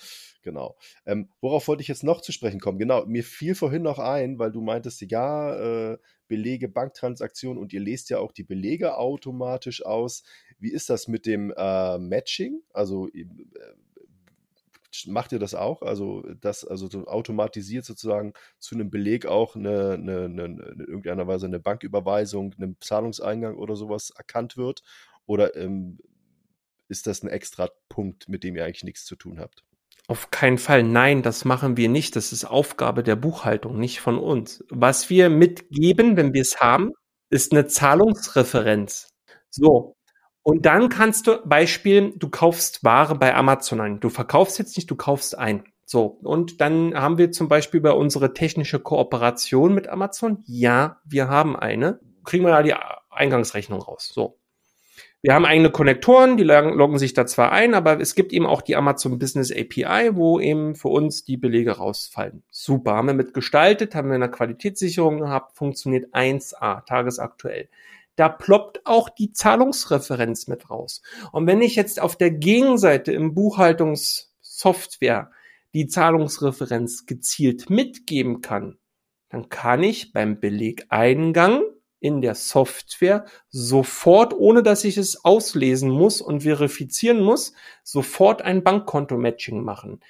Genau. Ähm, worauf wollte ich jetzt noch zu sprechen kommen? Genau, mir fiel vorhin noch ein, weil du meintest, ja, äh, Belege, Banktransaktionen und ihr lest ja auch die Belege automatisch aus. Wie ist das mit dem äh, Matching? Also äh, macht ihr das auch? Also das, also so automatisiert sozusagen zu einem Beleg auch eine, eine, eine, in irgendeiner Weise eine Banküberweisung, einen Zahlungseingang oder sowas erkannt wird? Oder ähm, ist das ein extra Punkt, mit dem ihr eigentlich nichts zu tun habt? Auf keinen Fall. Nein, das machen wir nicht. Das ist Aufgabe der Buchhaltung, nicht von uns. Was wir mitgeben, wenn wir es haben, ist eine Zahlungsreferenz. So. Und dann kannst du, Beispiel, du kaufst Ware bei Amazon ein. Du verkaufst jetzt nicht, du kaufst ein. So. Und dann haben wir zum Beispiel bei unserer technische Kooperation mit Amazon. Ja, wir haben eine. Kriegen wir da die Eingangsrechnung raus. So. Wir haben eigene Konnektoren, die loggen sich da zwar ein, aber es gibt eben auch die Amazon Business API, wo eben für uns die Belege rausfallen. Super, haben wir mit gestaltet, haben wir eine Qualitätssicherung gehabt, funktioniert 1A, tagesaktuell. Da ploppt auch die Zahlungsreferenz mit raus. Und wenn ich jetzt auf der Gegenseite im Buchhaltungssoftware die Zahlungsreferenz gezielt mitgeben kann, dann kann ich beim Belegeingang in der Software sofort, ohne dass ich es auslesen muss und verifizieren muss, sofort ein Bankkonto-Matching machen.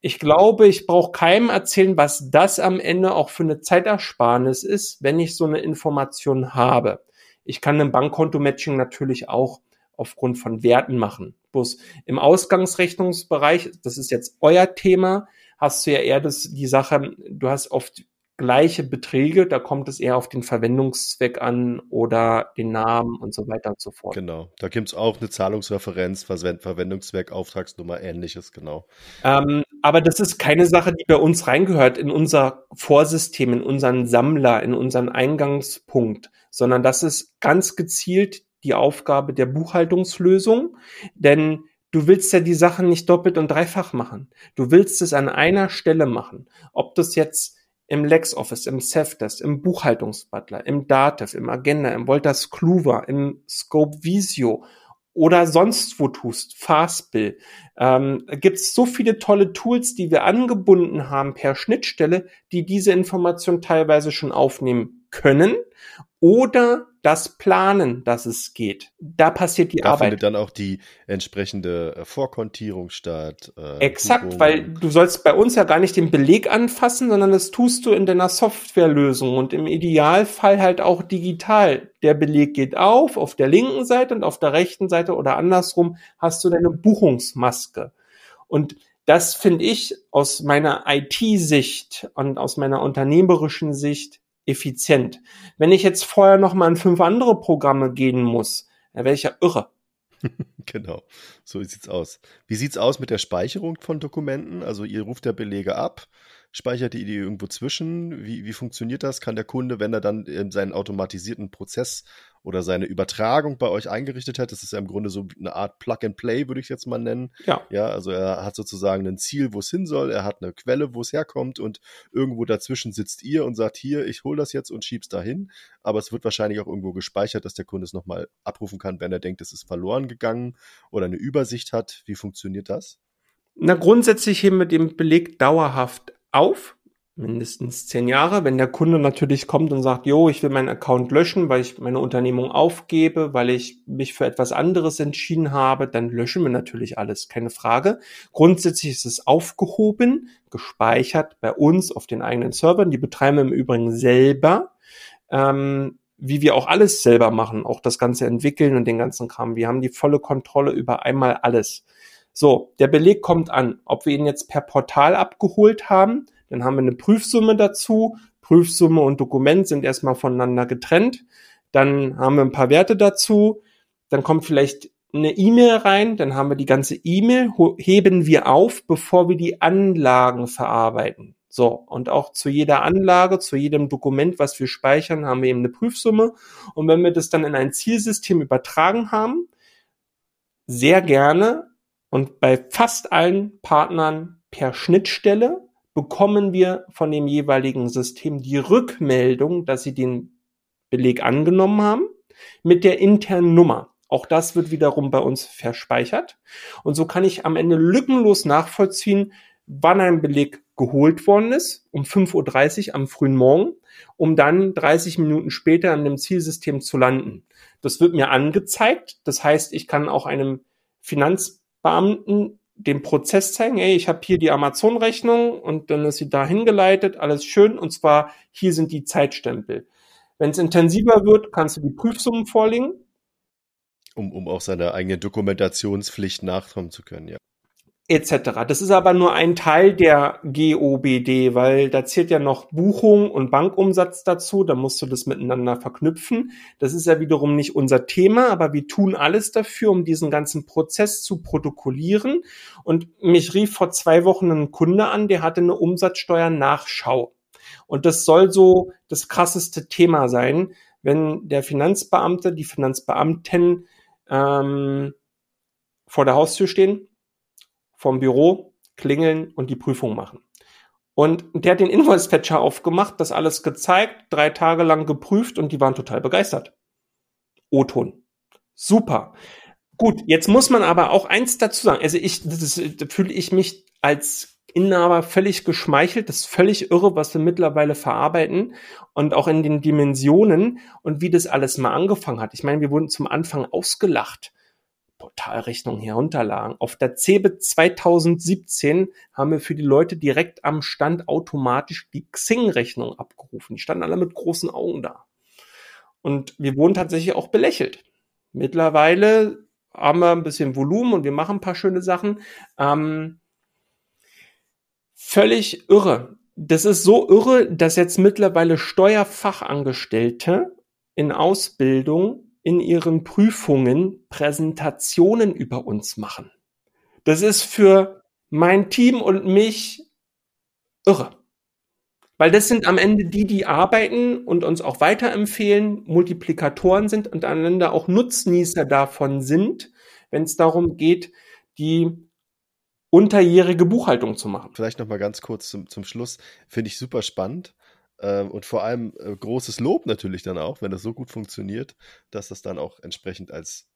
Ich glaube, ich brauche keinem erzählen, was das am Ende auch für eine Zeitersparnis ist, wenn ich so eine Information habe. Ich kann ein Bankkonto-Matching natürlich auch aufgrund von Werten machen. Bloß im Ausgangsrechnungsbereich, das ist jetzt euer Thema, hast du ja eher das, die Sache, du hast oft gleiche Beträge, da kommt es eher auf den Verwendungszweck an oder den Namen und so weiter und so fort. Genau, da gibt es auch eine Zahlungsreferenz, Verwendungszweck, Auftragsnummer, ähnliches, genau. Ähm, aber das ist keine Sache, die bei uns reingehört, in unser Vorsystem, in unseren Sammler, in unseren Eingangspunkt, sondern das ist ganz gezielt die Aufgabe der Buchhaltungslösung, denn Du willst ja die Sachen nicht doppelt und dreifach machen. Du willst es an einer Stelle machen. Ob das jetzt im LexOffice, im Safdesk, im Buchhaltungsbutler, im Datev, im Agenda, im Wolters Kluwer, im Scope Visio oder sonst wo tust, Fastbill, ähm, gibt es so viele tolle Tools, die wir angebunden haben per Schnittstelle, die diese Information teilweise schon aufnehmen können oder das Planen, dass es geht. Da passiert die da Arbeit. Da findet dann auch die entsprechende äh, Vorkontierung statt. Äh, Exakt, Buchung. weil du sollst bei uns ja gar nicht den Beleg anfassen, sondern das tust du in deiner Softwarelösung und im Idealfall halt auch digital. Der Beleg geht auf, auf der linken Seite und auf der rechten Seite oder andersrum hast du deine Buchungsmaske. Und das finde ich aus meiner IT-Sicht und aus meiner unternehmerischen Sicht effizient. Wenn ich jetzt vorher noch mal in fünf andere Programme gehen muss, dann wäre ich ja irre. genau, so sieht's aus. Wie sieht's aus mit der Speicherung von Dokumenten? Also ihr ruft der Belege ab, speichert ihr die irgendwo zwischen? Wie, wie funktioniert das? Kann der Kunde, wenn er dann seinen automatisierten Prozess oder seine Übertragung bei euch eingerichtet hat. Das ist ja im Grunde so eine Art Plug-and-Play, würde ich es jetzt mal nennen. Ja. Ja, also er hat sozusagen ein Ziel, wo es hin soll, er hat eine Quelle, wo es herkommt und irgendwo dazwischen sitzt ihr und sagt, hier, ich hole das jetzt und schieb's dahin. Aber es wird wahrscheinlich auch irgendwo gespeichert, dass der Kunde es nochmal abrufen kann, wenn er denkt, es ist verloren gegangen oder eine Übersicht hat. Wie funktioniert das? Na, grundsätzlich heben wir den Beleg dauerhaft auf mindestens zehn Jahre. Wenn der Kunde natürlich kommt und sagt, jo, ich will meinen Account löschen, weil ich meine Unternehmung aufgebe, weil ich mich für etwas anderes entschieden habe, dann löschen wir natürlich alles, keine Frage. Grundsätzlich ist es aufgehoben, gespeichert bei uns auf den eigenen Servern. Die betreiben wir im Übrigen selber. Ähm, wie wir auch alles selber machen, auch das Ganze entwickeln und den ganzen Kram. Wir haben die volle Kontrolle über einmal alles. So, der Beleg kommt an. Ob wir ihn jetzt per Portal abgeholt haben, dann haben wir eine Prüfsumme dazu. Prüfsumme und Dokument sind erstmal voneinander getrennt. Dann haben wir ein paar Werte dazu. Dann kommt vielleicht eine E-Mail rein. Dann haben wir die ganze E-Mail, heben wir auf, bevor wir die Anlagen verarbeiten. So, und auch zu jeder Anlage, zu jedem Dokument, was wir speichern, haben wir eben eine Prüfsumme. Und wenn wir das dann in ein Zielsystem übertragen haben, sehr gerne und bei fast allen Partnern per Schnittstelle, bekommen wir von dem jeweiligen System die Rückmeldung, dass sie den Beleg angenommen haben mit der internen Nummer. Auch das wird wiederum bei uns verspeichert. Und so kann ich am Ende lückenlos nachvollziehen, wann ein Beleg geholt worden ist, um 5.30 Uhr am frühen Morgen, um dann 30 Minuten später an dem Zielsystem zu landen. Das wird mir angezeigt. Das heißt, ich kann auch einem Finanzbeamten den Prozess zeigen, ey, ich habe hier die Amazon-Rechnung und dann ist sie da hingeleitet, alles schön, und zwar hier sind die Zeitstempel. Wenn es intensiver wird, kannst du die Prüfsummen vorlegen. Um, um auch seiner eigenen Dokumentationspflicht nachkommen zu können, ja etc. Das ist aber nur ein Teil der GOBD, weil da zählt ja noch Buchung und Bankumsatz dazu, da musst du das miteinander verknüpfen. Das ist ja wiederum nicht unser Thema, aber wir tun alles dafür, um diesen ganzen Prozess zu protokollieren. Und mich rief vor zwei Wochen ein Kunde an, der hatte eine Umsatzsteuernachschau. Und das soll so das krasseste Thema sein, wenn der Finanzbeamte, die Finanzbeamten ähm, vor der Haustür stehen vom Büro klingeln und die Prüfung machen. Und der hat den Invoice-Fetcher aufgemacht, das alles gezeigt, drei Tage lang geprüft und die waren total begeistert. O-Ton. Super. Gut, jetzt muss man aber auch eins dazu sagen. Also ich, das, da fühle ich mich als Inhaber völlig geschmeichelt. Das ist völlig irre, was wir mittlerweile verarbeiten und auch in den Dimensionen und wie das alles mal angefangen hat. Ich meine, wir wurden zum Anfang ausgelacht. Portalrechnung herunterladen. Auf der CeBIT 2017 haben wir für die Leute direkt am Stand automatisch die Xing-Rechnung abgerufen. Die standen alle mit großen Augen da. Und wir wurden tatsächlich auch belächelt. Mittlerweile haben wir ein bisschen Volumen und wir machen ein paar schöne Sachen. Ähm, völlig irre. Das ist so irre, dass jetzt mittlerweile Steuerfachangestellte in Ausbildung in ihren Prüfungen Präsentationen über uns machen. Das ist für mein Team und mich irre. Weil das sind am Ende die, die arbeiten und uns auch weiterempfehlen, Multiplikatoren sind und am Ende auch Nutznießer davon sind, wenn es darum geht, die unterjährige Buchhaltung zu machen. Vielleicht noch mal ganz kurz zum, zum Schluss. Finde ich super spannend. Ähm, und vor allem äh, großes Lob natürlich dann auch, wenn das so gut funktioniert, dass das dann auch entsprechend als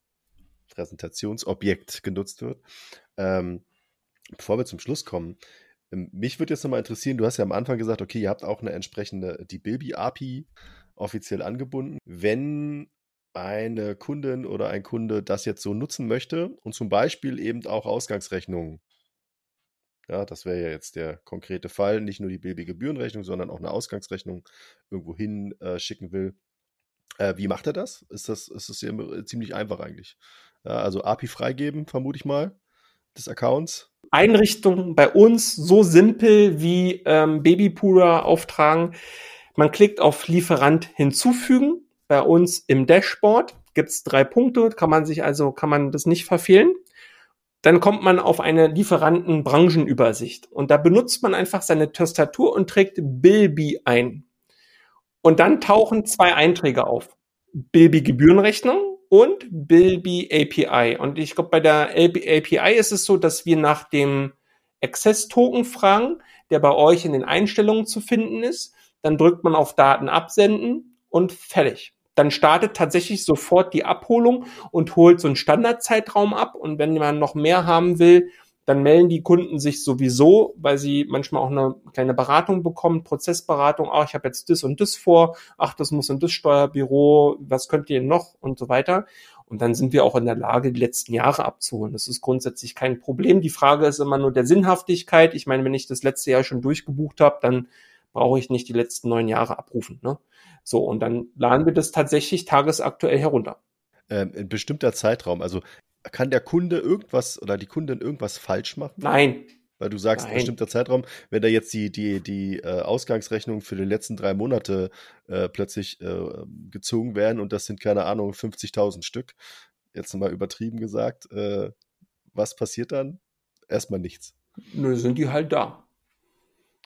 Präsentationsobjekt genutzt wird. Ähm, bevor wir zum Schluss kommen, ähm, mich würde jetzt nochmal interessieren, du hast ja am Anfang gesagt, okay, ihr habt auch eine entsprechende, die Bilby-API offiziell angebunden. Wenn eine Kundin oder ein Kunde das jetzt so nutzen möchte und zum Beispiel eben auch Ausgangsrechnungen ja, das wäre ja jetzt der konkrete Fall. Nicht nur die BB-Gebührenrechnung, sondern auch eine Ausgangsrechnung irgendwo hin äh, schicken will. Äh, wie macht er das? Ist das, ist das ja ziemlich einfach eigentlich. Ja, also API freigeben, vermute ich mal, des Accounts. Einrichtung bei uns so simpel wie ähm, Babypura auftragen. Man klickt auf Lieferant hinzufügen. Bei uns im Dashboard gibt es drei Punkte, kann man sich also, kann man das nicht verfehlen dann kommt man auf eine Lieferantenbranchenübersicht und da benutzt man einfach seine Tastatur und trägt Bilby ein. Und dann tauchen zwei Einträge auf. Bilby Gebührenrechnung und Bilby API. Und ich glaube, bei der API ist es so, dass wir nach dem Access Token fragen, der bei euch in den Einstellungen zu finden ist. Dann drückt man auf Daten absenden und fertig dann startet tatsächlich sofort die Abholung und holt so einen Standardzeitraum ab. Und wenn man noch mehr haben will, dann melden die Kunden sich sowieso, weil sie manchmal auch eine kleine Beratung bekommen, Prozessberatung, ach, ich habe jetzt das und das vor, ach, das muss in das Steuerbüro, was könnt ihr noch und so weiter. Und dann sind wir auch in der Lage, die letzten Jahre abzuholen. Das ist grundsätzlich kein Problem. Die Frage ist immer nur der Sinnhaftigkeit. Ich meine, wenn ich das letzte Jahr schon durchgebucht habe, dann brauche ich nicht die letzten neun Jahre abrufen. Ne? So, und dann laden wir das tatsächlich tagesaktuell herunter. Ähm, ein bestimmter Zeitraum, also kann der Kunde irgendwas oder die Kundin irgendwas falsch machen? Nein. Weil du sagst, Nein. bestimmter Zeitraum, wenn da jetzt die, die, die äh, Ausgangsrechnung für die letzten drei Monate äh, plötzlich äh, gezogen werden und das sind, keine Ahnung, 50.000 Stück, jetzt mal übertrieben gesagt, äh, was passiert dann? Erstmal nichts. Nö, sind die halt da.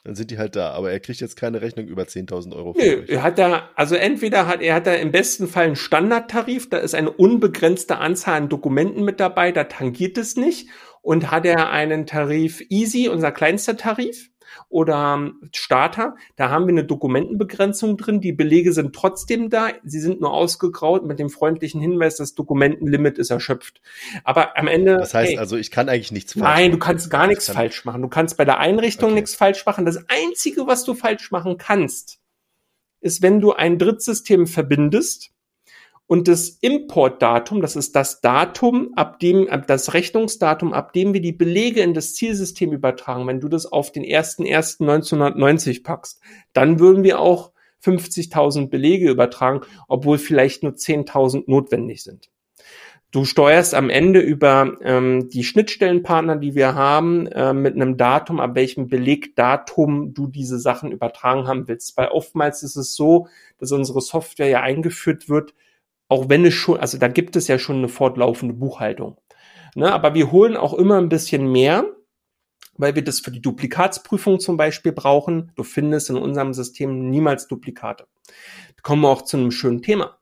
Dann sind die halt da, aber er kriegt jetzt keine Rechnung über 10.000 Euro. Nö, er hat da, also entweder hat er hat da im besten Fall einen Standardtarif, da ist eine unbegrenzte Anzahl an Dokumenten mit dabei, da tangiert es nicht. Und hat er einen Tarif Easy, unser kleinster Tarif, oder Starter. Da haben wir eine Dokumentenbegrenzung drin. Die Belege sind trotzdem da. Sie sind nur ausgegraut mit dem freundlichen Hinweis, das Dokumentenlimit ist erschöpft. Aber am Ende. Das heißt hey, also, ich kann eigentlich nichts falsch Nein, du kannst gar nichts falsch machen. Du kannst bei der Einrichtung okay. nichts falsch machen. Das Einzige, was du falsch machen kannst, ist, wenn du ein Drittsystem verbindest und das Importdatum, das ist das Datum, ab dem, das Rechnungsdatum, ab dem wir die Belege in das Zielsystem übertragen, wenn du das auf den 1.1.1990 packst, dann würden wir auch 50.000 Belege übertragen, obwohl vielleicht nur 10.000 notwendig sind. Du steuerst am Ende über ähm, die Schnittstellenpartner, die wir haben, äh, mit einem Datum, ab welchem Belegdatum du diese Sachen übertragen haben willst. Weil oftmals ist es so, dass unsere Software ja eingeführt wird, auch wenn es schon, also da gibt es ja schon eine fortlaufende Buchhaltung. Ne, aber wir holen auch immer ein bisschen mehr, weil wir das für die Duplikatsprüfung zum Beispiel brauchen. Du findest in unserem System niemals Duplikate. kommen wir auch zu einem schönen Thema.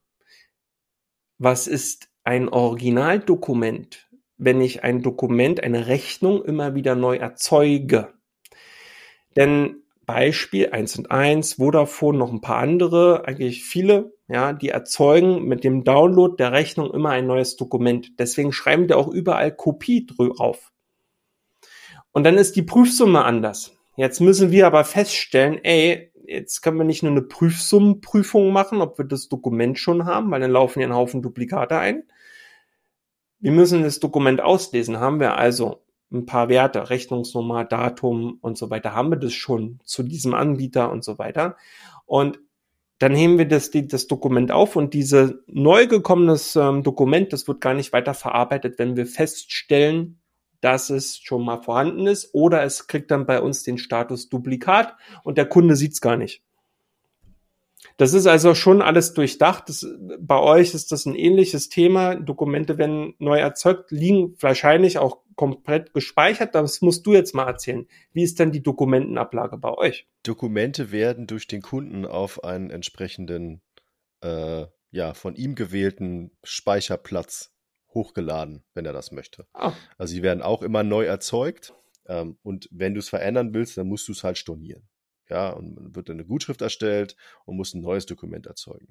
Was ist ein Originaldokument, wenn ich ein Dokument, eine Rechnung immer wieder neu erzeuge? Denn Beispiel eins und eins, Vodafone, noch ein paar andere, eigentlich viele, ja, die erzeugen mit dem Download der Rechnung immer ein neues Dokument. Deswegen schreiben die auch überall Kopie drauf. Und dann ist die Prüfsumme anders. Jetzt müssen wir aber feststellen, ey, jetzt können wir nicht nur eine Prüfsummenprüfung machen, ob wir das Dokument schon haben, weil dann laufen ja ein Haufen Duplikate ein. Wir müssen das Dokument auslesen. Haben wir also ein paar Werte, Rechnungsnummer, Datum und so weiter, haben wir das schon zu diesem Anbieter und so weiter. Und dann heben wir das, die, das Dokument auf und dieses neu gekommenes ähm, Dokument, das wird gar nicht weiter verarbeitet, wenn wir feststellen, dass es schon mal vorhanden ist oder es kriegt dann bei uns den Status Duplikat und der Kunde sieht es gar nicht. Das ist also schon alles durchdacht. Das, bei euch ist das ein ähnliches Thema. Dokumente werden neu erzeugt, liegen wahrscheinlich auch komplett gespeichert. Das musst du jetzt mal erzählen. Wie ist denn die Dokumentenablage bei euch? Dokumente werden durch den Kunden auf einen entsprechenden, äh, ja, von ihm gewählten Speicherplatz hochgeladen, wenn er das möchte. Oh. Also sie werden auch immer neu erzeugt. Ähm, und wenn du es verändern willst, dann musst du es halt stornieren. Ja, und dann wird eine Gutschrift erstellt und muss ein neues Dokument erzeugen.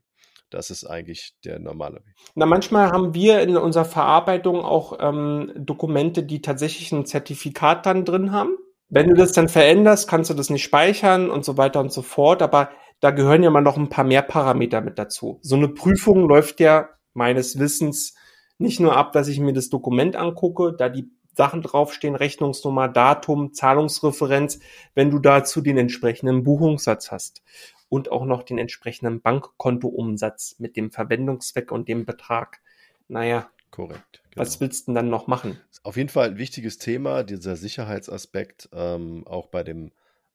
Das ist eigentlich der normale Weg. Na, manchmal haben wir in unserer Verarbeitung auch ähm, Dokumente, die tatsächlich ein Zertifikat dann drin haben. Wenn du das dann veränderst, kannst du das nicht speichern und so weiter und so fort. Aber da gehören ja mal noch ein paar mehr Parameter mit dazu. So eine Prüfung läuft ja meines Wissens nicht nur ab, dass ich mir das Dokument angucke, da die Sachen draufstehen, Rechnungsnummer, Datum, Zahlungsreferenz, wenn du dazu den entsprechenden Buchungssatz hast und auch noch den entsprechenden Bankkontoumsatz mit dem Verwendungszweck und dem Betrag. Naja, korrekt. Genau. Was willst du denn dann noch machen? Auf jeden Fall ein wichtiges Thema, dieser Sicherheitsaspekt, ähm, auch bei dem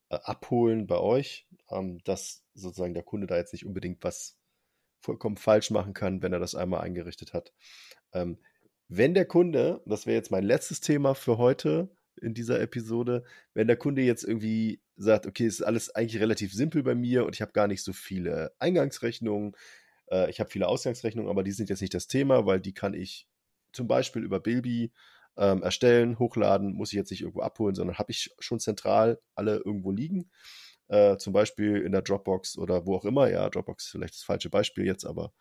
äh, Abholen bei euch, ähm, dass sozusagen der Kunde da jetzt nicht unbedingt was vollkommen falsch machen kann, wenn er das einmal eingerichtet hat. Ähm, wenn der Kunde, das wäre jetzt mein letztes Thema für heute in dieser Episode, wenn der Kunde jetzt irgendwie sagt, okay, ist alles eigentlich relativ simpel bei mir und ich habe gar nicht so viele Eingangsrechnungen, äh, ich habe viele Ausgangsrechnungen, aber die sind jetzt nicht das Thema, weil die kann ich zum Beispiel über Bilby ähm, erstellen, hochladen, muss ich jetzt nicht irgendwo abholen, sondern habe ich schon zentral alle irgendwo liegen. Äh, zum Beispiel in der Dropbox oder wo auch immer. Ja, Dropbox ist vielleicht das falsche Beispiel jetzt, aber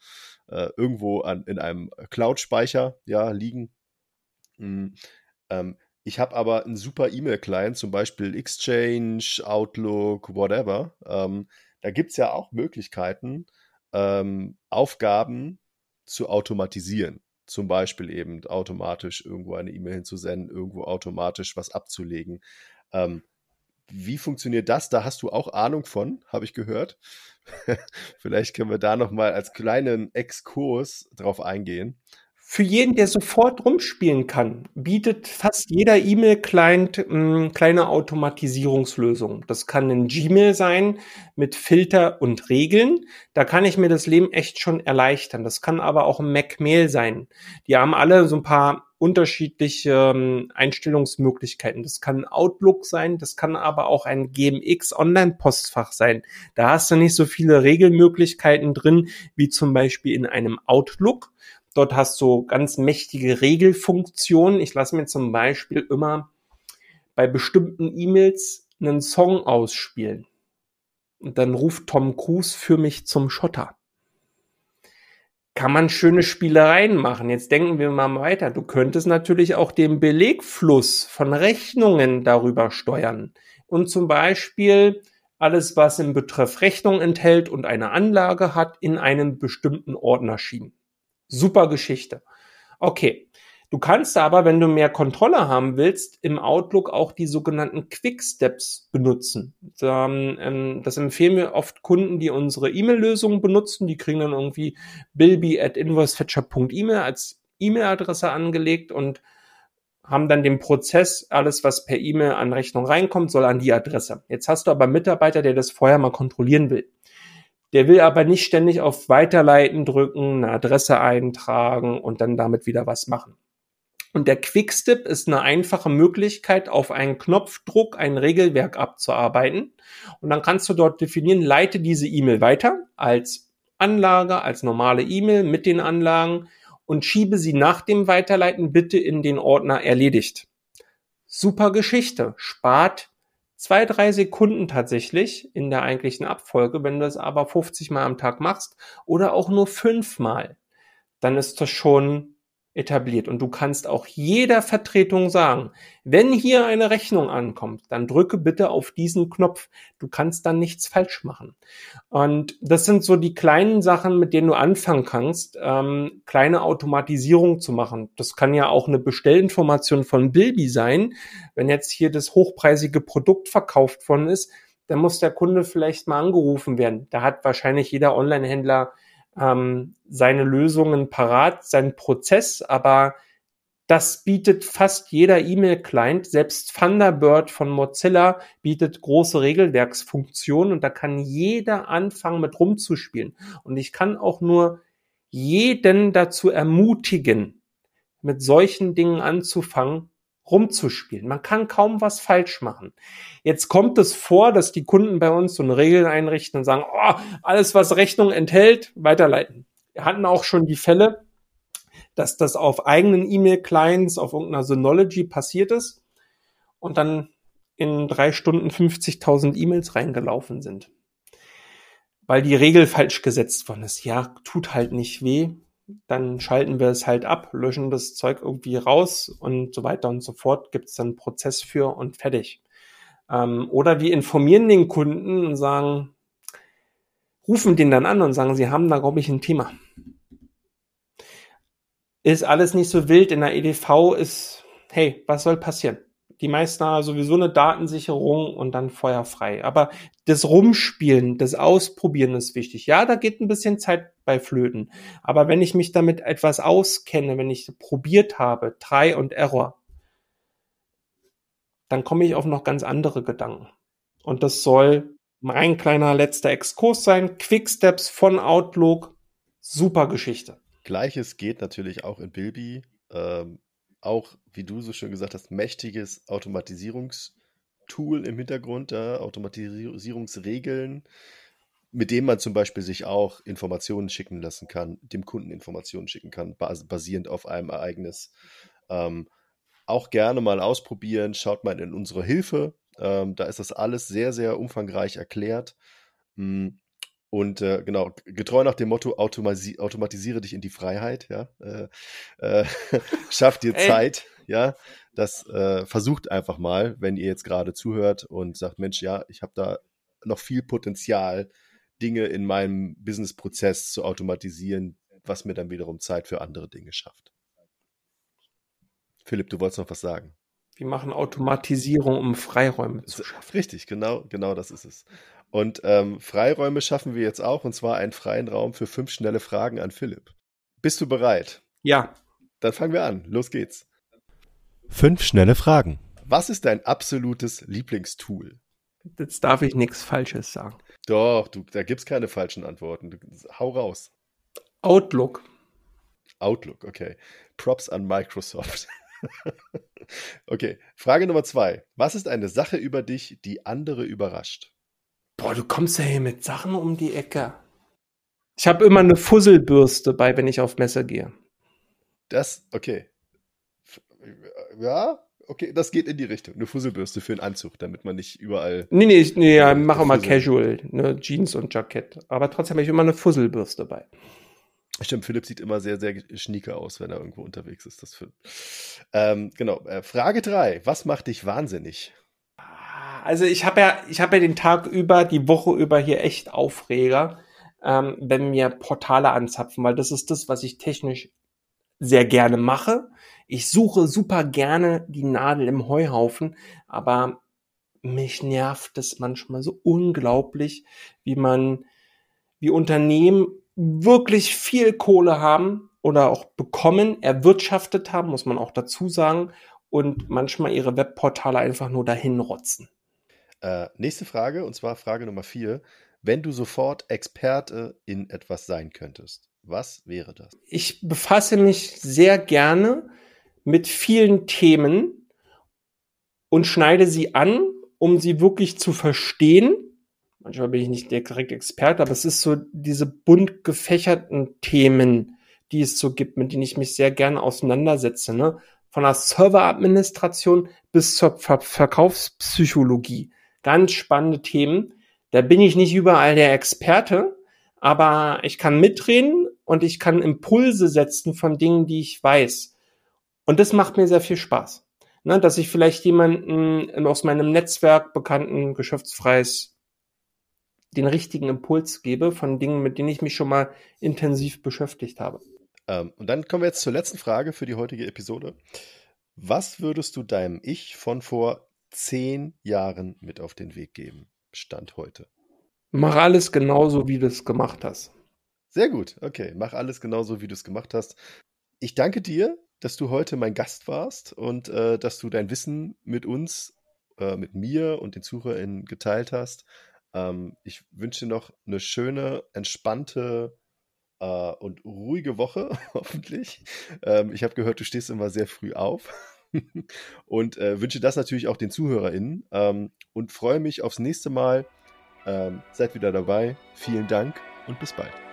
äh, irgendwo an, in einem Cloud-Speicher ja, liegen. Mhm. Ähm, ich habe aber einen super E-Mail-Client, zum Beispiel Exchange, Outlook, whatever. Ähm, da gibt es ja auch Möglichkeiten, ähm, Aufgaben zu automatisieren. Zum Beispiel eben automatisch irgendwo eine E-Mail hinzusenden, irgendwo automatisch was abzulegen. Ähm, wie funktioniert das? Da hast du auch Ahnung von, habe ich gehört. Vielleicht können wir da nochmal als kleinen Exkurs drauf eingehen. Für jeden, der sofort rumspielen kann, bietet fast jeder E-Mail-Client äh, kleine Automatisierungslösungen. Das kann ein Gmail sein mit Filter und Regeln. Da kann ich mir das Leben echt schon erleichtern. Das kann aber auch ein Mac-Mail sein. Die haben alle so ein paar unterschiedliche ähm, Einstellungsmöglichkeiten. Das kann Outlook sein, das kann aber auch ein GMX Online-Postfach sein. Da hast du nicht so viele Regelmöglichkeiten drin, wie zum Beispiel in einem Outlook. Dort hast du ganz mächtige Regelfunktionen. Ich lasse mir zum Beispiel immer bei bestimmten E-Mails einen Song ausspielen. Und dann ruft Tom Cruise für mich zum Schotter. Kann man schöne Spielereien machen. Jetzt denken wir mal weiter. Du könntest natürlich auch den Belegfluss von Rechnungen darüber steuern. Und zum Beispiel alles, was im Betreff Rechnung enthält und eine Anlage hat, in einen bestimmten Ordner schieben. Super Geschichte. Okay. Du kannst aber, wenn du mehr Kontrolle haben willst, im Outlook auch die sogenannten Quick Steps benutzen. Ähm, das empfehlen wir oft Kunden, die unsere E-Mail-Lösungen benutzen. Die kriegen dann irgendwie bilby at invoicefetcher.email als E-Mail-Adresse angelegt und haben dann den Prozess, alles was per E-Mail an Rechnung reinkommt, soll an die Adresse. Jetzt hast du aber einen Mitarbeiter, der das vorher mal kontrollieren will. Der will aber nicht ständig auf Weiterleiten drücken, eine Adresse eintragen und dann damit wieder was machen. Und der Quickstep ist eine einfache Möglichkeit, auf einen Knopfdruck ein Regelwerk abzuarbeiten. Und dann kannst du dort definieren, leite diese E-Mail weiter als Anlage, als normale E-Mail mit den Anlagen und schiebe sie nach dem Weiterleiten bitte in den Ordner erledigt. Super Geschichte. Spart zwei, drei Sekunden tatsächlich in der eigentlichen Abfolge. Wenn du das aber 50 Mal am Tag machst oder auch nur fünf Mal, dann ist das schon etabliert. Und du kannst auch jeder Vertretung sagen, wenn hier eine Rechnung ankommt, dann drücke bitte auf diesen Knopf. Du kannst dann nichts falsch machen. Und das sind so die kleinen Sachen, mit denen du anfangen kannst, ähm, kleine Automatisierung zu machen. Das kann ja auch eine Bestellinformation von Bilby sein. Wenn jetzt hier das hochpreisige Produkt verkauft worden ist, dann muss der Kunde vielleicht mal angerufen werden. Da hat wahrscheinlich jeder Online-Händler ähm, seine Lösungen parat, seinen Prozess, aber das bietet fast jeder E-Mail-Client. Selbst Thunderbird von Mozilla bietet große Regelwerksfunktionen und da kann jeder anfangen mit rumzuspielen. Und ich kann auch nur jeden dazu ermutigen, mit solchen Dingen anzufangen, rumzuspielen. Man kann kaum was falsch machen. Jetzt kommt es vor, dass die Kunden bei uns so eine Regel einrichten und sagen, oh, alles, was Rechnung enthält, weiterleiten. Wir hatten auch schon die Fälle, dass das auf eigenen E-Mail-Clients, auf irgendeiner Synology passiert ist und dann in drei Stunden 50.000 E-Mails reingelaufen sind. Weil die Regel falsch gesetzt worden ist. Ja, tut halt nicht weh dann schalten wir es halt ab, löschen das Zeug irgendwie raus und so weiter und so fort. Gibt es dann einen Prozess für und fertig. Ähm, oder wir informieren den Kunden und sagen, rufen den dann an und sagen, sie haben da, glaube ich, ein Thema. Ist alles nicht so wild in der EDV, ist, hey, was soll passieren? Die meisten haben sowieso eine Datensicherung und dann feuerfrei. Aber das Rumspielen, das Ausprobieren ist wichtig. Ja, da geht ein bisschen Zeit bei Flöten. Aber wenn ich mich damit etwas auskenne, wenn ich probiert habe, Try und Error, dann komme ich auf noch ganz andere Gedanken. Und das soll mein kleiner letzter Exkurs sein. Quicksteps von Outlook. Super Geschichte. Gleiches geht natürlich auch in Bilby. Ähm, auch, wie du so schön gesagt hast, mächtiges Automatisierungstool im Hintergrund, ja, Automatisierungsregeln, mit dem man zum Beispiel sich auch Informationen schicken lassen kann, dem Kunden Informationen schicken kann, basierend auf einem Ereignis. Ähm, auch gerne mal ausprobieren, schaut mal in unsere Hilfe. Ähm, da ist das alles sehr, sehr umfangreich erklärt. Hm, und äh, genau, getreu nach dem Motto, automasi automatisiere dich in die Freiheit, ja. Äh, äh, schaff dir Zeit, ja. Das äh, versucht einfach mal, wenn ihr jetzt gerade zuhört und sagt, Mensch, ja, ich habe da noch viel Potenzial, Dinge in meinem Business-Prozess zu automatisieren, was mir dann wiederum Zeit für andere Dinge schafft. Philipp, du wolltest noch was sagen. Wir machen Automatisierung, um Freiräume zu schaffen. Richtig, genau, genau das ist es. Und ähm, Freiräume schaffen wir jetzt auch, und zwar einen freien Raum für fünf schnelle Fragen an Philipp. Bist du bereit? Ja. Dann fangen wir an. Los geht's. Fünf schnelle Fragen. Was ist dein absolutes Lieblingstool? Jetzt darf ich nichts Falsches sagen. Doch, du, da gibt's keine falschen Antworten. Du, hau raus. Outlook. Outlook, okay. Props an Microsoft. okay, Frage Nummer zwei. Was ist eine Sache über dich, die andere überrascht? Boah, du kommst ja hier mit Sachen um die Ecke. Ich habe immer eine Fusselbürste bei, wenn ich auf Messe gehe. Das, okay. Ja, Okay, das geht in die Richtung. Eine Fusselbürste für einen Anzug, damit man nicht überall. Nee, nee, ich nee, ja, mache immer Casual, ne, Jeans und Jackett. Aber trotzdem habe ich immer eine Fusselbürste bei. Stimmt, Philipp sieht immer sehr, sehr schnieke aus, wenn er irgendwo unterwegs ist. Das ähm, genau. Äh, Frage 3. Was macht dich wahnsinnig? Also ich habe ja, ich habe ja den Tag über, die Woche über hier echt Aufreger, ähm, wenn mir Portale anzapfen, weil das ist das, was ich technisch sehr gerne mache. Ich suche super gerne die Nadel im Heuhaufen, aber mich nervt es manchmal so unglaublich, wie man, wie Unternehmen wirklich viel Kohle haben oder auch bekommen, erwirtschaftet haben, muss man auch dazu sagen, und manchmal ihre Webportale einfach nur dahin rotzen. Äh, nächste Frage, und zwar Frage Nummer vier. Wenn du sofort Experte in etwas sein könntest, was wäre das? Ich befasse mich sehr gerne mit vielen Themen und schneide sie an, um sie wirklich zu verstehen. Manchmal bin ich nicht direkt Experte, aber es ist so diese bunt gefächerten Themen, die es so gibt, mit denen ich mich sehr gerne auseinandersetze. Ne? Von der Serveradministration bis zur Ver Verkaufspsychologie. Ganz spannende Themen. Da bin ich nicht überall der Experte, aber ich kann mitreden und ich kann Impulse setzen von Dingen, die ich weiß. Und das macht mir sehr viel Spaß. Ne, dass ich vielleicht jemanden aus meinem Netzwerk, bekannten, geschäftsfreies, den richtigen Impuls gebe von Dingen, mit denen ich mich schon mal intensiv beschäftigt habe. Ähm, und dann kommen wir jetzt zur letzten Frage für die heutige Episode. Was würdest du deinem Ich von vor zehn Jahren mit auf den Weg geben? Stand heute. Mach alles genauso, wie du es gemacht hast. Sehr gut, okay. Mach alles genauso, wie du es gemacht hast. Ich danke dir, dass du heute mein Gast warst und äh, dass du dein Wissen mit uns, äh, mit mir und den ZuhörerInnen geteilt hast. Ähm, ich wünsche dir noch eine schöne, entspannte äh, und ruhige Woche, hoffentlich. Ähm, ich habe gehört, du stehst immer sehr früh auf. und äh, wünsche das natürlich auch den ZuhörerInnen ähm, und freue mich aufs nächste Mal. Ähm, seid wieder dabei. Vielen Dank und bis bald.